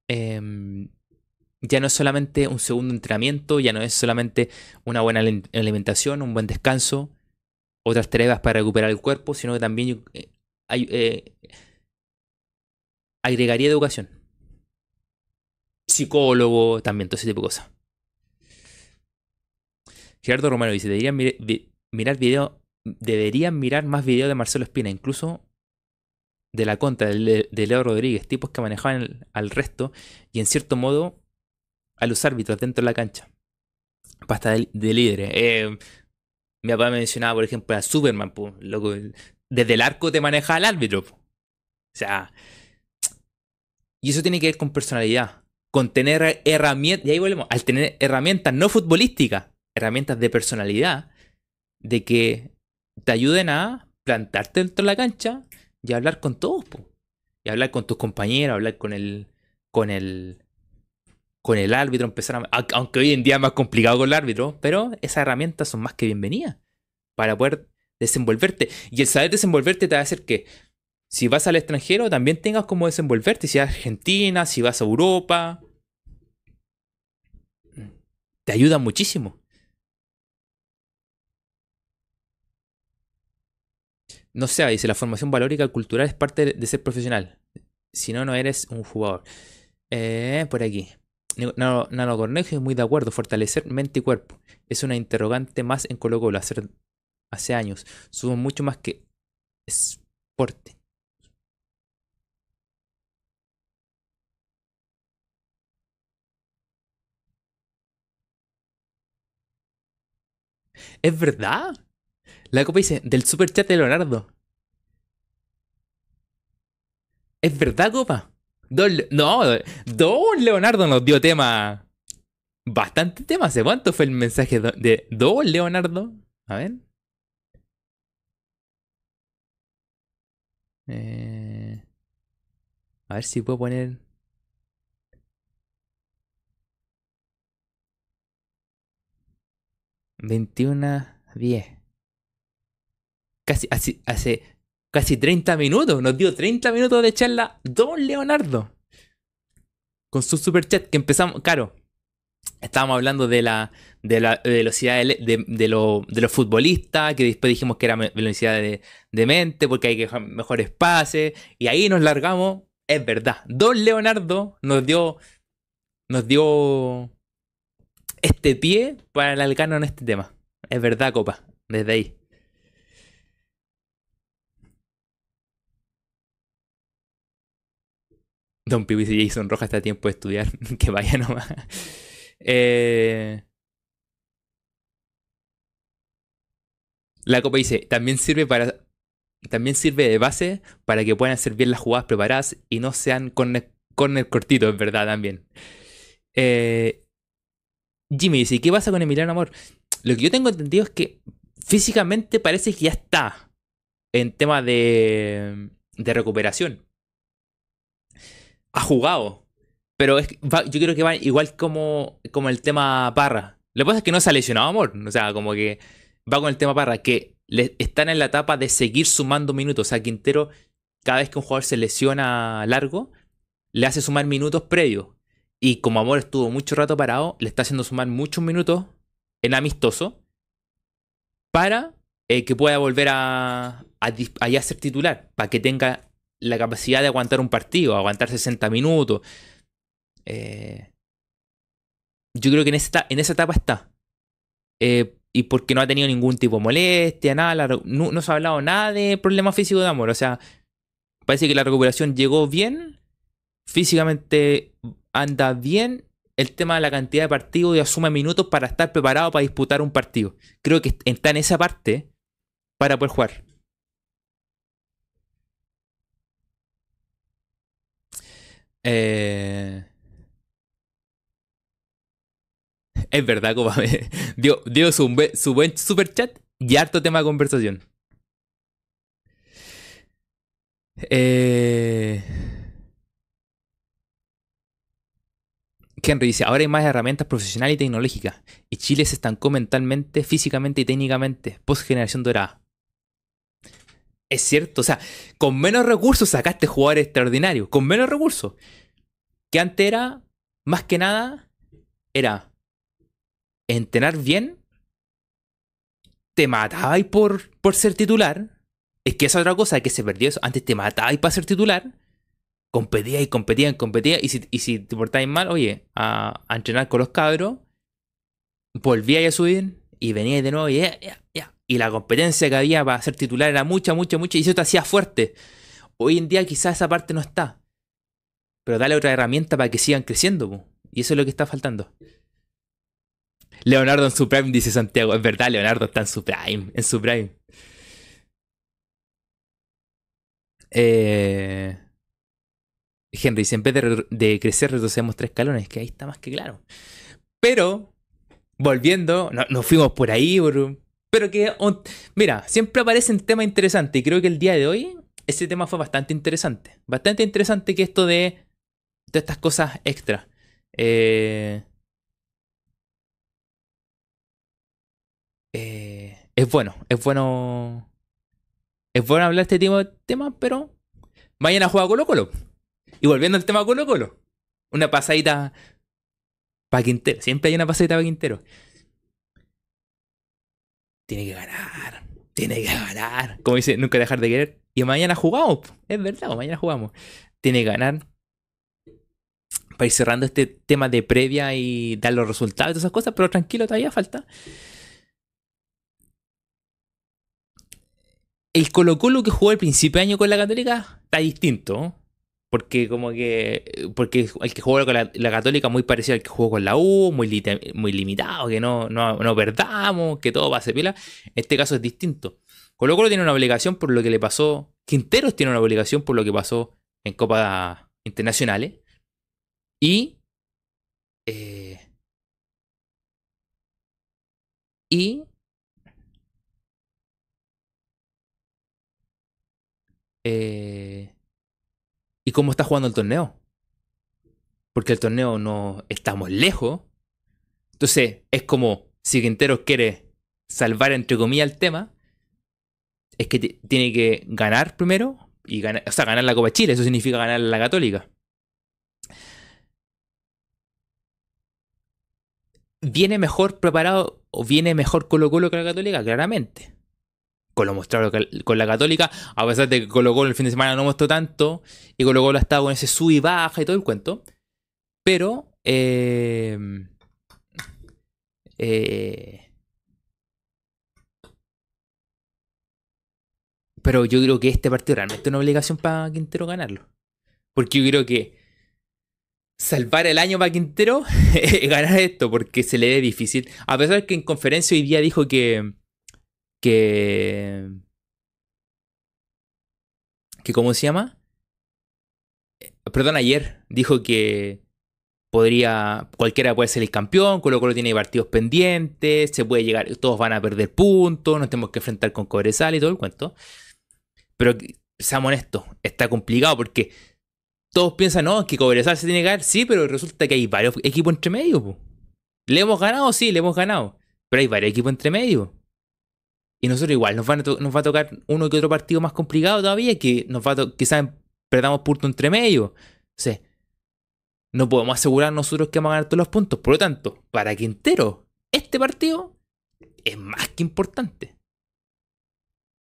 Em, ya no es solamente un segundo entrenamiento, ya no es solamente una buena alim- alimentación, un buen descanso, otras tareas para recuperar el cuerpo, sino que también eh, hay- eh, agregaría educación. Psicólogo, también, todo ese tipo de cosas. Gerardo Romero dice, deberían mirar video, deberían mirar más videos de Marcelo Espina, incluso de la contra de, Le- de Leo Rodríguez, tipos que manejaban al resto y en cierto modo a los árbitros dentro de la cancha. Pasta de, de líderes. Eh, mi papá mencionaba, por ejemplo, a Superman, po, desde el arco te maneja al árbitro. O sea, y eso tiene que ver con personalidad, con tener herramientas, y ahí volvemos, al tener herramientas no futbolísticas, herramientas de personalidad, de que te ayuden a plantarte dentro de la cancha y hablar con todos, po. y hablar con tus compañeros, hablar con el, con el, con el árbitro, empezar a, aunque hoy en día es más complicado con el árbitro, pero esas herramientas son más que bienvenidas para poder desenvolverte. Y el saber desenvolverte te va a hacer que si vas al extranjero también tengas cómo desenvolverte. Si vas a Argentina, si vas a Europa, te ayuda muchísimo. No sé, dice, la formación valórica cultural es parte de- ser profesional. Si no, no eres un jugador. Eh, por aquí. Nano, Cornejo, muy de acuerdo. Fortalecer mente y cuerpo. Es una interrogante más en Colo Colo hace años. Somos mucho más que esporte. ¿Es verdad? La copa dice, del super chat de Leonardo. ¿Es verdad, copa? no, Don Leonardo nos dio tema. Bastante tema. ¿Hace cuánto fue el mensaje de Don Leonardo? A ver. Eh, a ver si puedo poner. Veintiuna diez. Casi, hace, casi 30 minutos. Nos dio 30 minutos de charla Don Leonardo. Con su super chat que empezamos. Claro. Estábamos hablando de la, de la velocidad de, de, los futbolistas, que después dijimos que era velocidad de, de mente, porque hay que dejar mejores pases. Y ahí nos largamos. Es verdad. Don Leonardo nos dio. Nos dio. Este pie para alargarnos en este tema. Es verdad, copa. Desde ahí. Don Pibi y Jason Roja está a tiempo de estudiar. *laughs* que vaya nomás. Eh, la copa dice, también sirve para. También sirve de base para que puedan ser bien las jugadas preparadas y no sean con el cortito, es verdad, también. Eh, Jimmy dice, ¿qué pasa con Emiliano Amor? Lo que yo tengo entendido es que físicamente parece que ya está en tema de, recuperación ha jugado. Pero yo creo que va igual como, como el tema Parra. Lo que pasa es que no se ha lesionado amor. O sea, como que va con el tema Parra, que le, están en la etapa de seguir sumando minutos. O sea, Quintero, cada vez que un jugador se lesiona largo, le hace sumar minutos previos. Y como Amor estuvo mucho rato parado, le está haciendo sumar muchos minutos en amistoso para eh, que pueda volver a, a, a, ser titular, para que tenga la capacidad de aguantar un partido, aguantar 60 minutos. Eh, yo creo que en esa, en esa etapa está. Eh, y porque no ha tenido ningún tipo de molestia, nada, no, se ha hablado nada de problema físico de amor. O sea, parece que la recuperación llegó bien, físicamente anda bien. El tema de la cantidad de partidos y asume minutos para estar preparado para disputar un partido. Creo que está en esa parte para poder jugar. Eh... Es verdad, Copa. *laughs* dio, dio su, su, buen super chat y harto tema de conversación. Eh... Henry dice, ahora hay más herramientas profesionales y tecnológicas. Y Chile se estancó mentalmente, físicamente y técnicamente. Post generación dorada. Es cierto, o sea, con menos recursos sacaste jugadores extraordinarios. Con menos recursos. Que antes era, más que nada, era entrenar bien. Te matabais por, por ser titular. Es que esa otra cosa que se perdió eso. Antes te matabais para ser titular. Competía y competía y competía. Y si, y si te portabais mal, oye, a, entrenar con los cabros. Volvíais a subir y veníais de nuevo y ya. Y la competencia que había para ser titular era mucha, mucha, mucha. Y eso te hacía fuerte. Hoy en día quizás esa parte no está. Pero dale otra herramienta para que sigan creciendo. Y eso es lo que está faltando. Leonardo en su prime, dice Santiago. Es verdad, Leonardo está en su prime. En su prime. Eh... Henry dice, en vez de, de crecer retrocedemos tres escalones, que ahí está más que claro. Pero, volviendo, no, nos fuimos por ahí, pero que, mira, siempre aparecen temas interesantes y creo que el día de hoy ese tema fue bastante interesante. Bastante interesante que esto de, de estas cosas extra. Eh, eh, es bueno, es bueno. Es bueno hablar de este tipo de temas, pero vayan a jugar Colo Colo. Y volviendo al tema Colo Colo. Una pasadita para Quintero. Siempre hay una pasadita para Quintero. Tiene que ganar. Tiene que ganar. Como dice, nunca dejar de querer. Y mañana jugamos. Es verdad, mañana jugamos. Tiene que ganar. Para ir cerrando este tema de previa y dar los resultados y todas esas cosas. Pero tranquilo, todavía falta. El Colo Colo que jugó al principio de año con la Católica está distinto. Porque como que. Porque el que juega con la, Católica muy parecido al que jugó con la U, muy, muy limitado, que no, no, perdamos, que todo ser pila. Este caso es distinto. Colo tiene una obligación por lo que le pasó. Quinteros tiene una obligación por lo que pasó en Copas Internacionales. Y. Eh, y. Eh, y cómo está jugando el torneo. Porque el torneo no estamos lejos. Entonces, es como si Quinteros quiere salvar entre comillas el tema, es que tiene que ganar primero y ganar, o sea, ganar la Copa Chile, eso significa ganar la Católica. ¿Viene mejor preparado o viene mejor Colo Colo que la Católica? Claramente con lo mostrado con la Católica, a pesar de que Colo Colo el fin de semana no mostró tanto, y Colo Colo ha estado con ese sub y baja y todo el cuento. Pero, eh, eh, pero yo creo que este partido realmente es una obligación para Quintero ganarlo. Porque yo creo que salvar el año para Quintero *laughs* es ganar esto, porque se le ve difícil. A pesar que en conferencia hoy día dijo que que... que ¿Cómo se llama? Eh, perdón, ayer dijo que podría cualquiera puede ser el campeón, Colo Colo tiene partidos pendientes, se puede llegar, todos van a perder puntos, nos tenemos que enfrentar con Cobresal y todo el cuento. Pero seamos honestos, está complicado porque todos piensan, no, que Cobresal se tiene que ganar, sí, pero resulta que hay varios equipos entre medio. ¿Le hemos ganado? Sí, le hemos ganado. Pero hay varios equipos entre medio. Y nosotros igual, nos, nos va a tocar uno que otro partido más complicado todavía, que nos va a quizás perdamos punto entre medio. O no podemos asegurar nosotros que vamos a ganar todos los puntos. Por lo tanto, para Quintero, este partido es más que importante.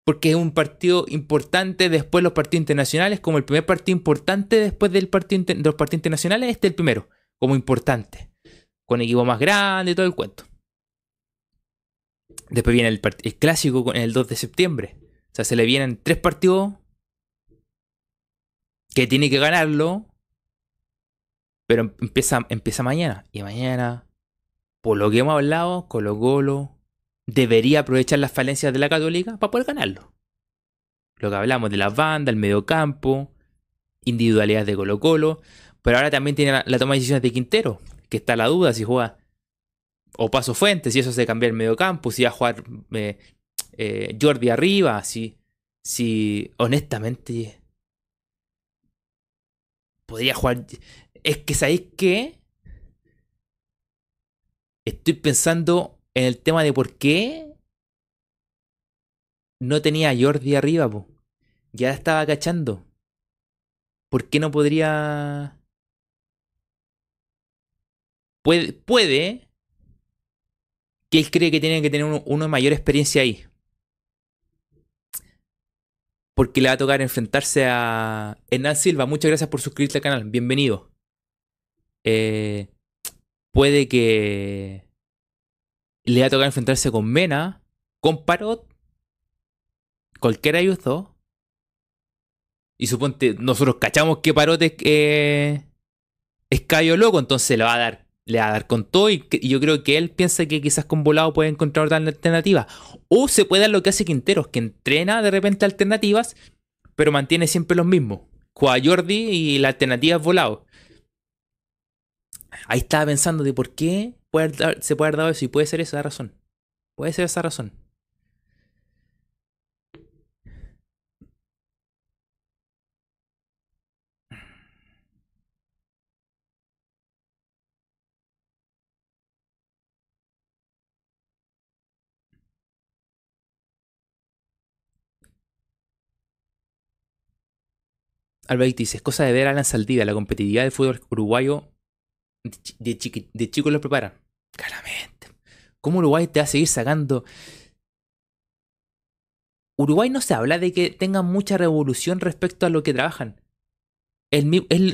Porque es un partido importante después de los partidos internacionales, como el primer partido importante después del partido de los partidos internacionales, este es el primero, como importante. Con equipo más grande todo el cuento. Después viene el, clásico en el 2 de septiembre. O sea, se le vienen tres partidos que tiene que ganarlo. Pero empieza, empieza mañana. Y mañana, por lo que hemos hablado, Colo Colo debería aprovechar las falencias de la Católica para poder ganarlo. Lo que hablamos de las bandas, el mediocampo, individualidades de Colo Colo. Pero ahora también tiene la toma de decisiones de Quintero, que está la duda si juega o Paso Fuentes, si eso se cambia el medio campo, si va a jugar eh, eh, Jordi arriba, si, si honestamente podría jugar. Es que sabéis que estoy pensando en el tema de por qué no tenía Jordi arriba, po. ya estaba cachando. ¿Por qué no podría... Puede, puede que él cree que tiene que tener uno, de mayor experiencia ahí. Porque le va a tocar enfrentarse a Hernán Silva. Muchas gracias por suscribirte al canal. Bienvenido. Eh, puede que le va a tocar enfrentarse con Mena, con Parot, cualquiera de ellos. Y suponte, nosotros cachamos que Parot es, eh, es Cayo Loco, entonces le va a dar le va a dar con todo y, yo creo que él piensa que quizás con volado puede encontrar otra alternativa. O se puede dar lo que hace Quinteros, que entrena de repente alternativas, pero mantiene siempre los mismos. Juega Jordi y la alternativa es volado. Ahí estaba pensando de por qué se puede haber dado eso y puede ser esa razón. Puede ser esa razón. Albert dice, es cosa de ver a Alan Saldivia, la competitividad del fútbol uruguayo de, chicos lo preparan. Claramente. ¿Cómo Uruguay te va a seguir sacando? Uruguay no se habla de que tengan mucha revolución respecto a lo que trabajan. Es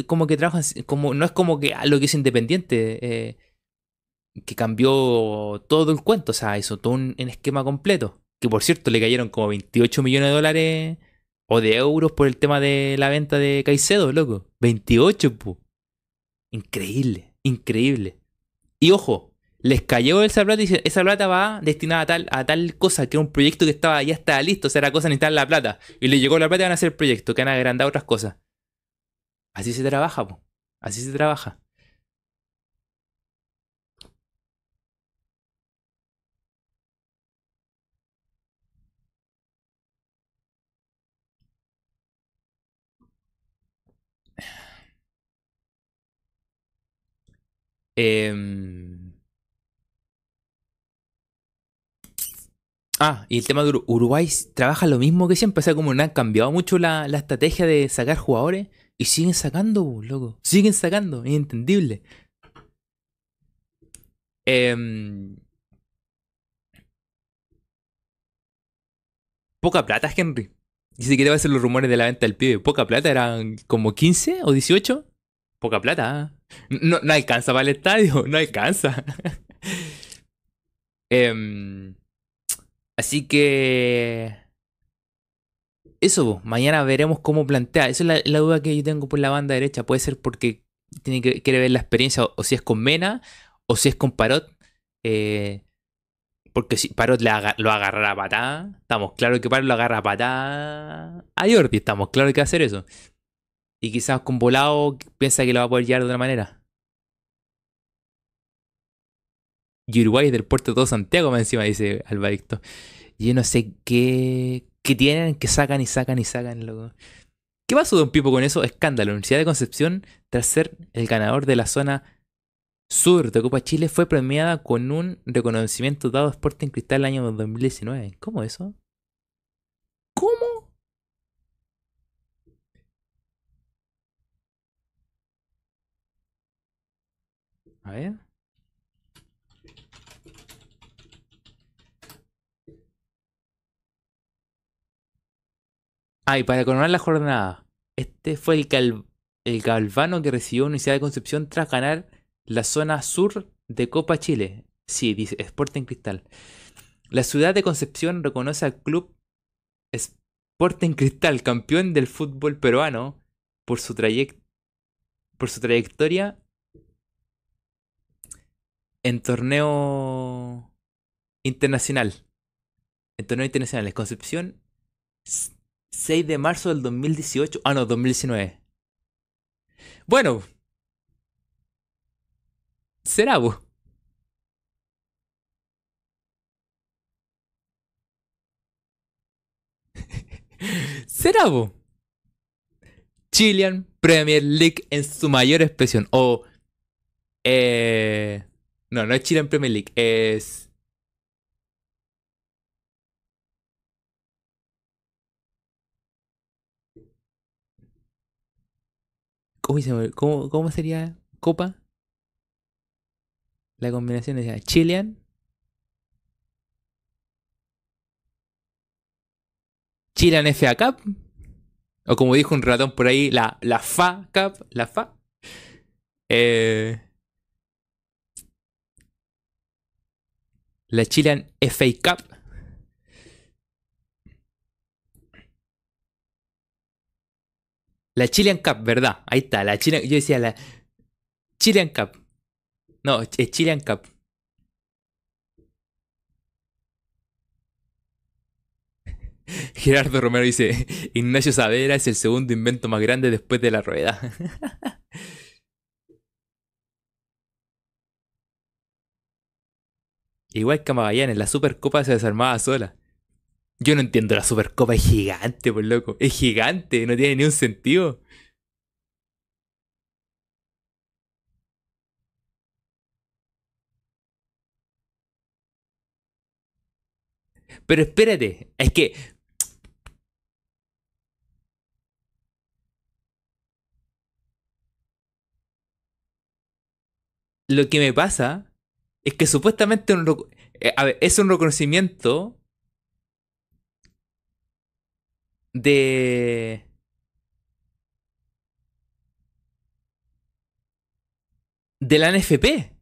como que trabajan, como, no es como que lo que es independiente, eh, que cambió todo el cuento, o sea, hizo todo un, un esquema completo. Que por cierto le cayeron como 28 millones de dólares O de euros por el tema de la venta de Caicedo, loco. 28, pu. Increíble, increíble. Y ojo, les cayó esa plata y esa plata va destinada a tal, a tal cosa, que era un proyecto que estaba ya estaba listo, o sea, era cosa necesitar la plata. Y le llegó la plata y van a hacer el proyecto, que van a agrandar otras cosas. Así se trabaja, po. Así se trabaja. Em, Ah, y el tema de Uruguay trabaja lo mismo que siempre. O sea, como no han cambiado mucho la, estrategia de sacar jugadores y siguen sacando, loco. Siguen sacando, es entendible. Em, poca plata, Henry. Dice que debe ser los rumores de la venta del pibe. Poca plata, eran como 15 o 18. Poca plata. No, no alcanza para el estadio, no alcanza. *laughs* eh, Así que... Eso, mañana veremos cómo plantea. Esa es la, duda que yo tengo por la banda derecha. Puede ser porque tiene que, quiere ver la experiencia o, si es con Mena o si es con Parot. Eh, porque si Parot lo agarrará a patada, estamos claros que Parot lo agarra a patada a Jordi. Estamos claros que va a hacer eso. Y quizás con Volado piensa que lo va a poder llevar de otra manera. Y Uruguay del puerto de todo Santiago, más encima, dice Albadicto. Y yo no sé qué, qué tienen, que sacan y sacan y sacan, loco. ¿Qué pasó, Don Pipo, con eso? Escándalo. La Universidad de Concepción, tras ser el ganador de la zona sur de Copa Chile, fue premiada con un reconocimiento dado a Sporting Cristal el año 2019. ¿Cómo eso? ¿Cómo? A ver. Ah, y para coronar la jornada, este fue el, el Galvano que recibió Universidad de Concepción tras ganar la zona sur de Copa Chile. Sí, dice Sporting Cristal. La ciudad de Concepción reconoce al club Sporting Cristal, campeón del fútbol peruano, por su, por su trayectoria en torneo internacional. En torneo internacional. Concepción 6 de marzo del 2018. Ah, no, 2019. Bueno. Será, vos. *laughs* Será, vos. Chilean Premier League en su mayor expresión. O. Eh, no, no es Chilean Premier League. Es. ¿Cómo, cómo, sería Copa? La combinación de Chilean. Chilean FA Cup. O como dijo un ratón por ahí, la, la FA Cup. La FA. Eh, la Chilean FA Cup. La Chilean Cup, ¿verdad? Ahí está, la Chilean. Yo decía la Chilean Cup. No, es Chilean Cup. *laughs* Gerardo Romero dice: Ignacio Savera es el segundo invento más grande después de la rueda. *laughs* Igual que Magallanes, la Supercopa se desarmaba sola. Yo no entiendo, la Supercopa es gigante, por loco. Es gigante, no tiene ni un sentido. Pero espérate, es que... Lo que me pasa es que supuestamente eh, es un reconocimiento de... de la NFP.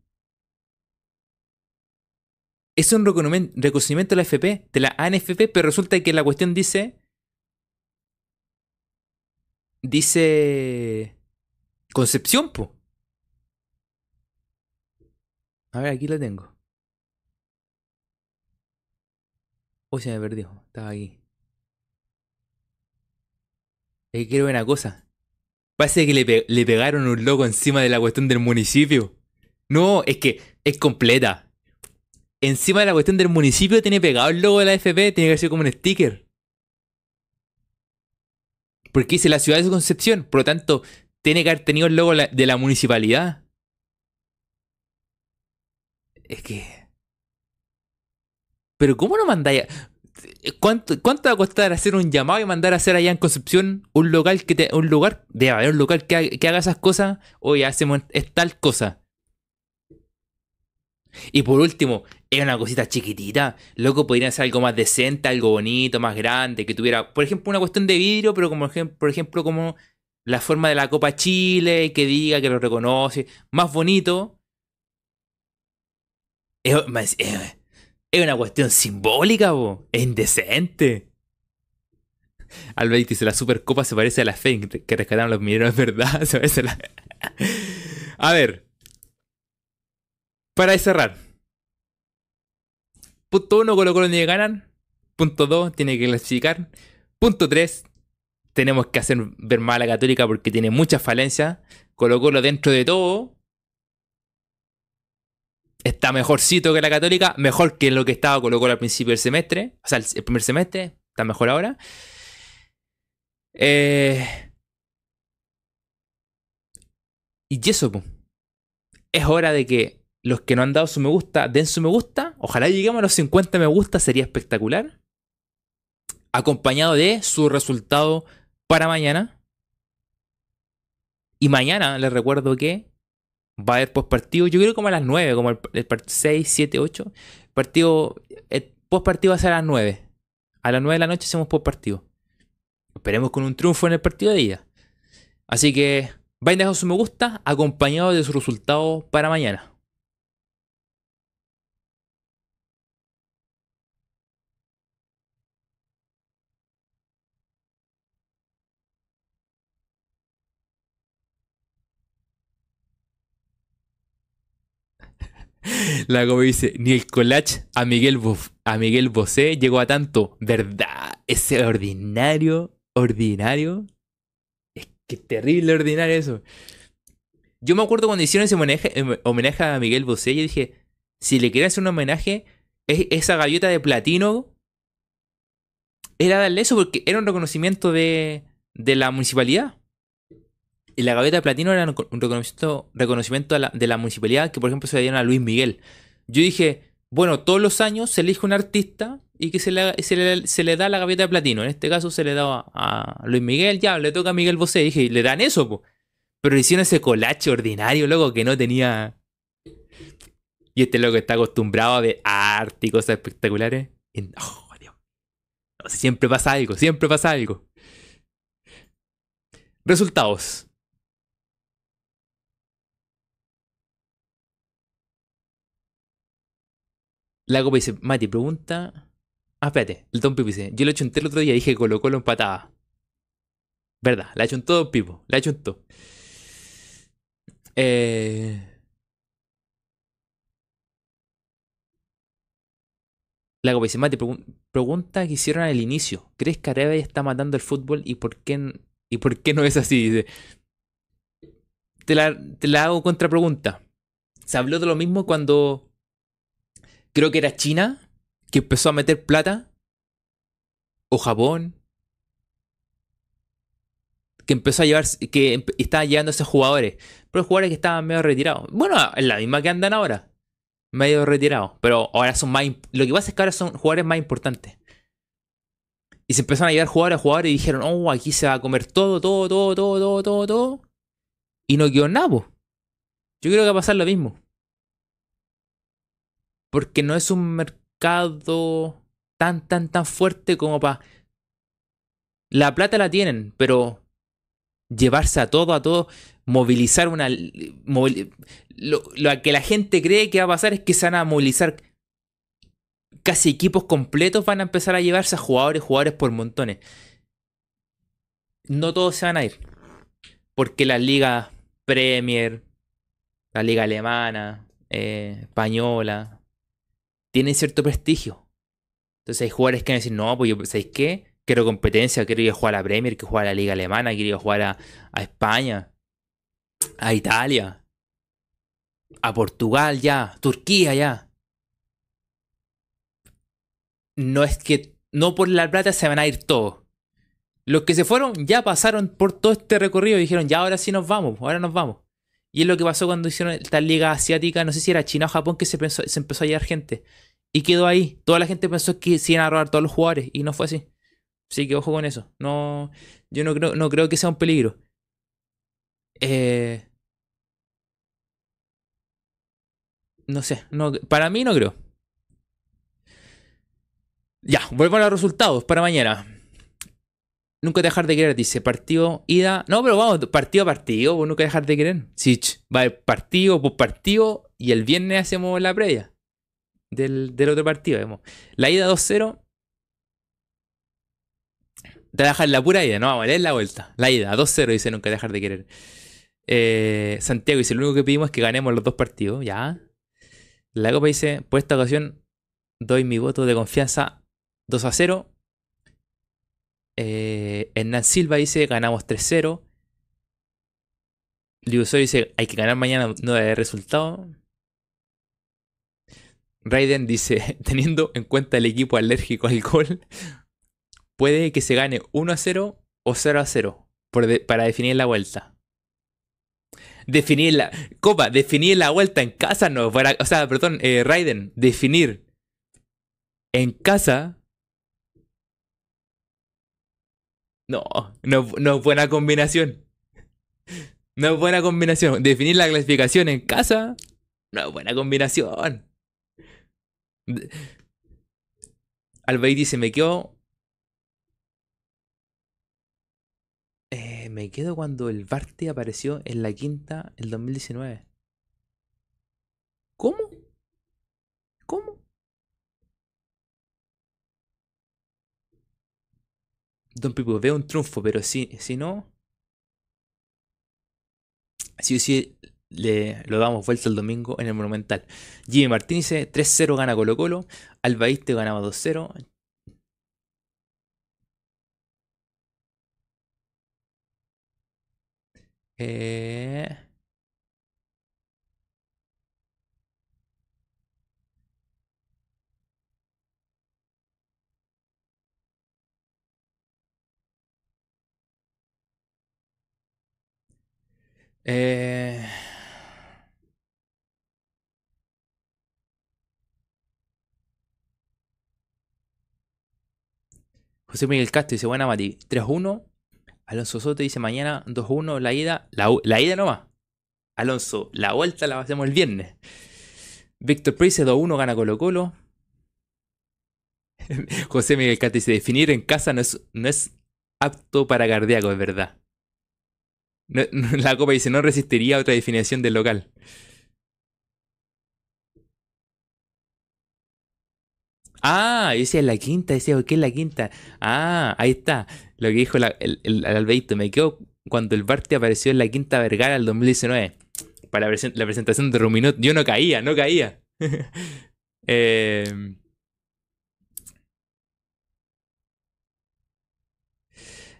Es un reconocimiento de la FP, de la ANFP, pero resulta que la cuestión dice Dice. Concepción, po. A ver, aquí lo tengo. Uy, se me perdió. Estaba aquí. Es que quiero ver una cosa. Parece que le, le pegaron un logo encima de la cuestión del municipio. No, es que es completa. Encima de la cuestión del municipio tiene pegado el logo de la FP, tiene que ser como un sticker. Porque dice la ciudad de Concepción, por lo tanto, tiene que haber tenido el logo de la municipalidad. Es que. Pero ¿cómo no mandáis? ¿Cuánto, ¿Cuánto va a costar hacer un llamado y mandar a hacer allá en Concepción un local que te, un lugar, debe haber un local que, haga esas cosas? Oye, hacemos es tal cosa. Y por último, era una cosita chiquitita. Loco, podría ser algo más decente, algo bonito, más grande, que tuviera, por ejemplo, una cuestión de vidrio, pero como por ejemplo, como la forma de la Copa Chile, que diga que lo reconoce, más bonito. Es, una cuestión simbólica, bo. es indecente. Albert dice, la Supercopa se parece a la fe que rescataron los mineros, ¿verdad? *laughs* Se parece a ver, para cerrar. Punto 1, Colo Colo que ganar. Punto 2, tiene que clasificar. Punto 3, tenemos que hacer ver mal a la Católica porque tiene muchas falencias. Colo Colo dentro de todo. Está mejorcito que la Católica, mejor que lo que estaba Colo Colo al principio del semestre. O sea, el, primer semestre, está mejor ahora. Eh... Y eso, es hora de que los que no han dado su me gusta, den su me gusta. Ojalá lleguemos a los 50 me gusta, sería espectacular. Acompañado de su resultado para mañana. Y mañana les recuerdo que va a haber post partido. Yo creo como a las 9, como el, 6, 7, 8. Partido, el post partido va a ser a las 9. A las 9 de la noche hacemos post partido. Esperemos con un triunfo en el partido de ida. Así que vayan dejando su me gusta acompañado de su resultado para mañana. La dice, ni el collage a Miguel, a Miguel Bosé llegó a tanto. ¿Verdad? Ese ordinario, ordinario. Es que terrible ordinario eso. Yo me acuerdo cuando hicieron ese homenaje, em, homenaje a Miguel Bosé, yo dije, si le quieren hacer un homenaje, es esa gaviota de platino era darle eso porque era un reconocimiento de, de la municipalidad. Y la gaveta de platino era un reconocimiento, reconocimiento de, la, municipalidad que, por ejemplo, se le dieron a Luis Miguel. Yo dije, bueno, todos los años se elige un artista y que se le, se le, da la gaveta de platino. En este caso se le da a, Luis Miguel, ya, le toca a Miguel Bosé. Y dije, le dan eso, po. Pero hicieron ese colache ordinario, loco, que no tenía. Y este loco está acostumbrado a ver arte y cosas espectaculares. oh, siempre pasa algo, siempre pasa algo. Resultados. La copa dice, Mati, pregunta. Ah, espérate, el Don Pipo dice, yo lo en el otro día, dije Colo Colo empatada. Verdad, la en todo Pipo, la todo. Eh... La copa dice, Mati, pregunta que hicieron al inicio. ¿Crees que Arabia está matando el fútbol y por qué, y por qué no es así? Dice, te la, te la hago contrapregunta. Se habló de lo mismo cuando creo que era China, que empezó a meter plata, o Japón, que empezó a llevar, que estaba llevando esos jugadores, pero jugadores que estaban medio retirados. Bueno, es la misma que andan ahora, medio retirados, pero ahora son más, lo que pasa es que ahora son jugadores más importantes. Y se empezaron a llevar jugadores a jugadores y dijeron, oh, aquí se va a comer todo, todo, todo, todo, todo, todo, todo. Y no quedó nada, Yo creo que va a pasar lo mismo. Porque no es un mercado tan, tan, tan fuerte como para... La plata la tienen, pero llevarse a todo, a todo, movilizar una... lo, que la gente cree que va a pasar es que se van a movilizar casi equipos completos, van a empezar a llevarse a jugadores, jugadores por montones. No todos se van a ir. porque la liga Premier, la liga alemana, eh, española, tienen cierto prestigio. Entonces hay jugadores que van a decir, no, pues yo, ¿sabéis qué? Quiero competencia, quiero ir a jugar a la Premier, quiero jugar a la liga alemana, quiero ir a jugar a, a España, a Italia, a Portugal ya, Turquía ya. No es que, no por la plata se van a ir todos. Los que se fueron ya pasaron por todo este recorrido y dijeron, ya ahora sí nos vamos, ahora nos vamos. Y es lo que pasó cuando hicieron esta liga asiática, no sé si era China o Japón, que se, pensó, se empezó a llevar gente. Y quedó ahí. Toda la gente pensó que se iban a robar todos los jugadores. Y no fue así. Así que ojo con eso. No, yo no creo, no creo que sea un peligro. Eh, no sé. No, para mí no creo. Ya, vuelvo a los resultados para mañana. Nunca dejar de querer, dice. Partido, ida. No, pero vamos, partido a partido, nunca dejar de querer. Sí, va partido por partido y el viernes hacemos la previa del, otro partido. Vemos. La ida 2-0. Te dejar la pura ida, no vamos a leer la vuelta. La ida 2-0 dice nunca dejar de querer. Eh, Santiago dice: Lo único que pedimos es que ganemos los dos partidos. Ya. La Copa dice: Por esta ocasión doy mi voto de confianza 2 0. Eh, Hernán Silva dice, ganamos 3-0. Liusor dice, hay que ganar mañana, no de resultado. Raiden dice, *laughs* teniendo en cuenta el equipo alérgico al gol, puede que se gane 1 0 o 0 0 para definir la vuelta. Definir la. Copa, definir la vuelta en casa no. Para, o sea, perdón, eh, Raiden, definir en casa No, no, es buena combinación. No es buena combinación. Definir la clasificación en casa, no es buena combinación. Albaí dice, me quedo... Eh, me quedo cuando el Barte apareció en la quinta el 2019. ¿Cómo? ¿Cómo? Don Pipo, veo un triunfo, pero si, si no. Si sí, le, lo damos vuelta el domingo en el Monumental. Jimmy Martín dice 3-0 gana Colo Colo. Albaíste ganaba 2-0. Eh... Eh... José Miguel Castro dice, buena Mati, 3-1. Alonso Soto dice, mañana 2-1 la ida. La, la ida nomás. Alonso, la vuelta la hacemos el viernes. Víctor Price 2-1 gana Colo Colo. *laughs* José Miguel Castro dice, definir en casa no es, no es apto para cardíaco, es verdad. *laughs* la copa dice, no resistiría otra definición del local. Ah, es la quinta, decía, ¿qué es la quinta? Ah, ahí está. Lo que dijo el, el. Me quedo cuando el Barte apareció en la quinta Vergara el 2019. Para la, la presentación de Ruminot. Yo no caía, no caía. *laughs* eh,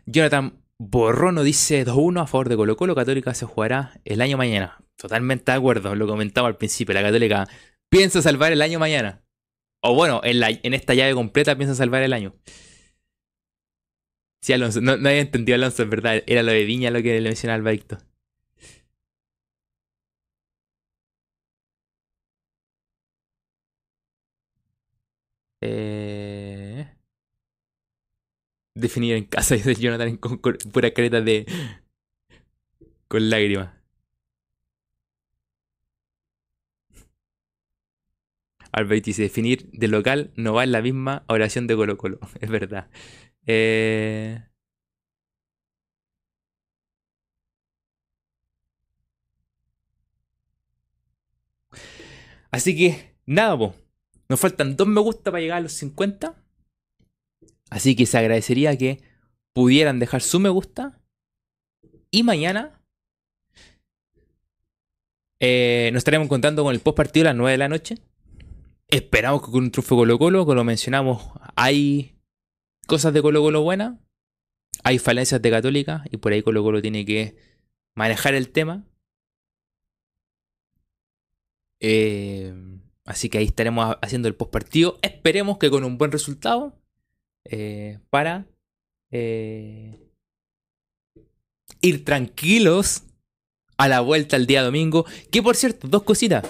Jonathan Borrono dice 2-1 a favor de Colo Colo. Católica se jugará el año mañana. Totalmente de acuerdo, lo comentaba al principio. La Católica piensa salvar el año mañana. O bueno, en, esta llave completa piensa salvar el año. Sí, Alonso, no, había entendido Alonso, es verdad. Era lo de Viña lo que le mencionaba al Víctor. Eh definir en casa, dice Jonathan con, pura careta de. con lágrimas. Albert dice: definir de local no va en la misma oración de Colo Colo. *laughs* Es verdad. Eh... Así que, nada, po. Nos faltan dos me gusta para llegar a los 50. Así que se agradecería que pudieran dejar su me gusta y mañana Eh, nos estaremos encontrando con el post partido a las 9 de la noche. Esperamos que con un triunfo Colo Colo, como lo mencionamos, hay cosas de Colo Colo buenas, hay falencias de Católica y por ahí Colo Colo tiene que manejar el tema. Eh, así que ahí estaremos haciendo el post partido. Esperemos que con un buen resultado eh, para eh, ir tranquilos a la vuelta el día domingo. Que por cierto, dos cositas.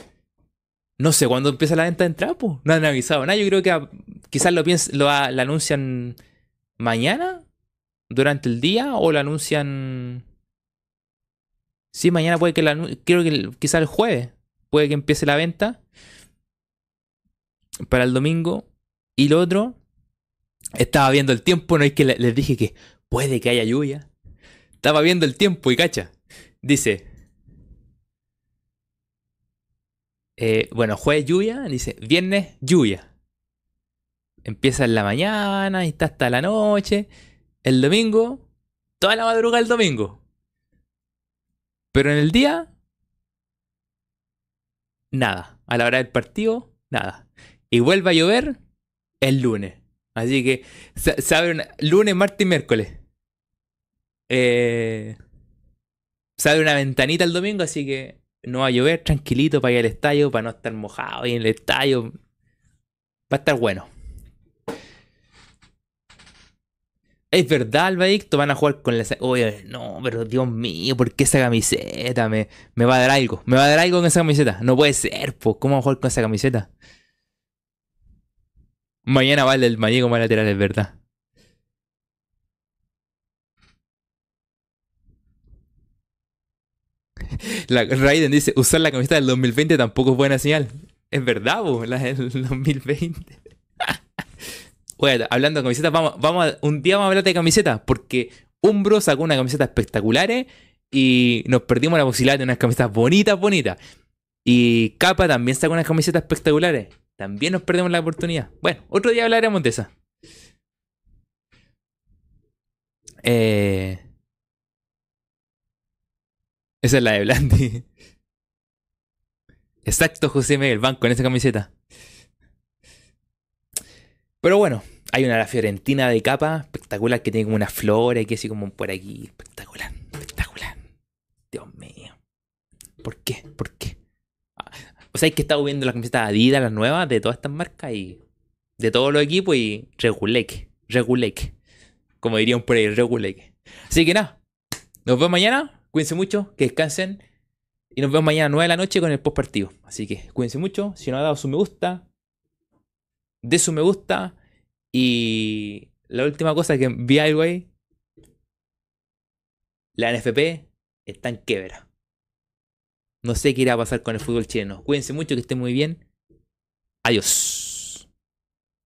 No sé cuándo empieza la venta de entrada, No han avisado nada. Yo creo que quizás lo, lo, anuncian mañana, durante el día, o lo anuncian. Sí, mañana puede que la Creo que quizás el jueves puede que empiece la venta para el domingo. Y lo otro, estaba viendo el tiempo, no es que les dije que puede que haya lluvia. Estaba viendo el tiempo y cacha. Dice. Eh, bueno, jueves lluvia, dice, viernes lluvia. Empieza en la mañana y está hasta la noche. El domingo, toda la madrugada el domingo. Pero en el día, nada. A la hora del partido, nada. Y vuelve a llover el lunes. Así que se, abre lunes, martes y miércoles. Eh, se abre una ventanita el domingo, así que no va a llover, tranquilito para ir al estadio, para no estar mojado ahí en el estadio. Va a estar bueno. Es verdad, Albadicto, van a jugar con la... Oye, no, pero Dios mío, ¿por qué esa camiseta? Me, me va a dar algo. Me va a dar algo con esa camiseta. No puede ser, pues. ¿Cómo va a jugar con esa camiseta? Mañana vale el Mañego más lateral, es verdad. La Raiden dice, usar la camiseta del 2020 tampoco es buena señal. Es verdad, la del 2020. Bueno, *laughs* hablando de camisetas, vamos, vamos un día vamos a hablar de camisetas, porque Umbro sacó una camiseta espectacular y nos perdimos la posibilidad de unas camisetas bonitas, bonitas. Y Capa también sacó unas camisetas espectaculares. También nos perdemos la oportunidad. Bueno, otro día hablaremos de esa. Eh... Esa es la de Blandi. Exacto, José Miguel, van con esa camiseta. Pero bueno, hay una la Fiorentina de capa espectacular que tiene como una flor y que así como por aquí. Espectacular, espectacular. Dios mío. ¿Por qué? ¿Por qué? O sea, que estado viendo las camisetas Adidas, las nuevas, de todas estas marcas y de todos los equipos y reguleque, reguleque. Como dirían por ahí, reguleque. Así que nada, nos vemos mañana. Cuídense mucho, que descansen. Y nos vemos mañana a 9 de la noche con el post partido. Así que cuídense mucho. Si no ha dado su me gusta, de su me gusta. Y la última cosa que vi algo. La NFP está en quiebra. No sé qué irá a pasar con el fútbol chileno. Cuídense mucho, que estén muy bien. Adiós.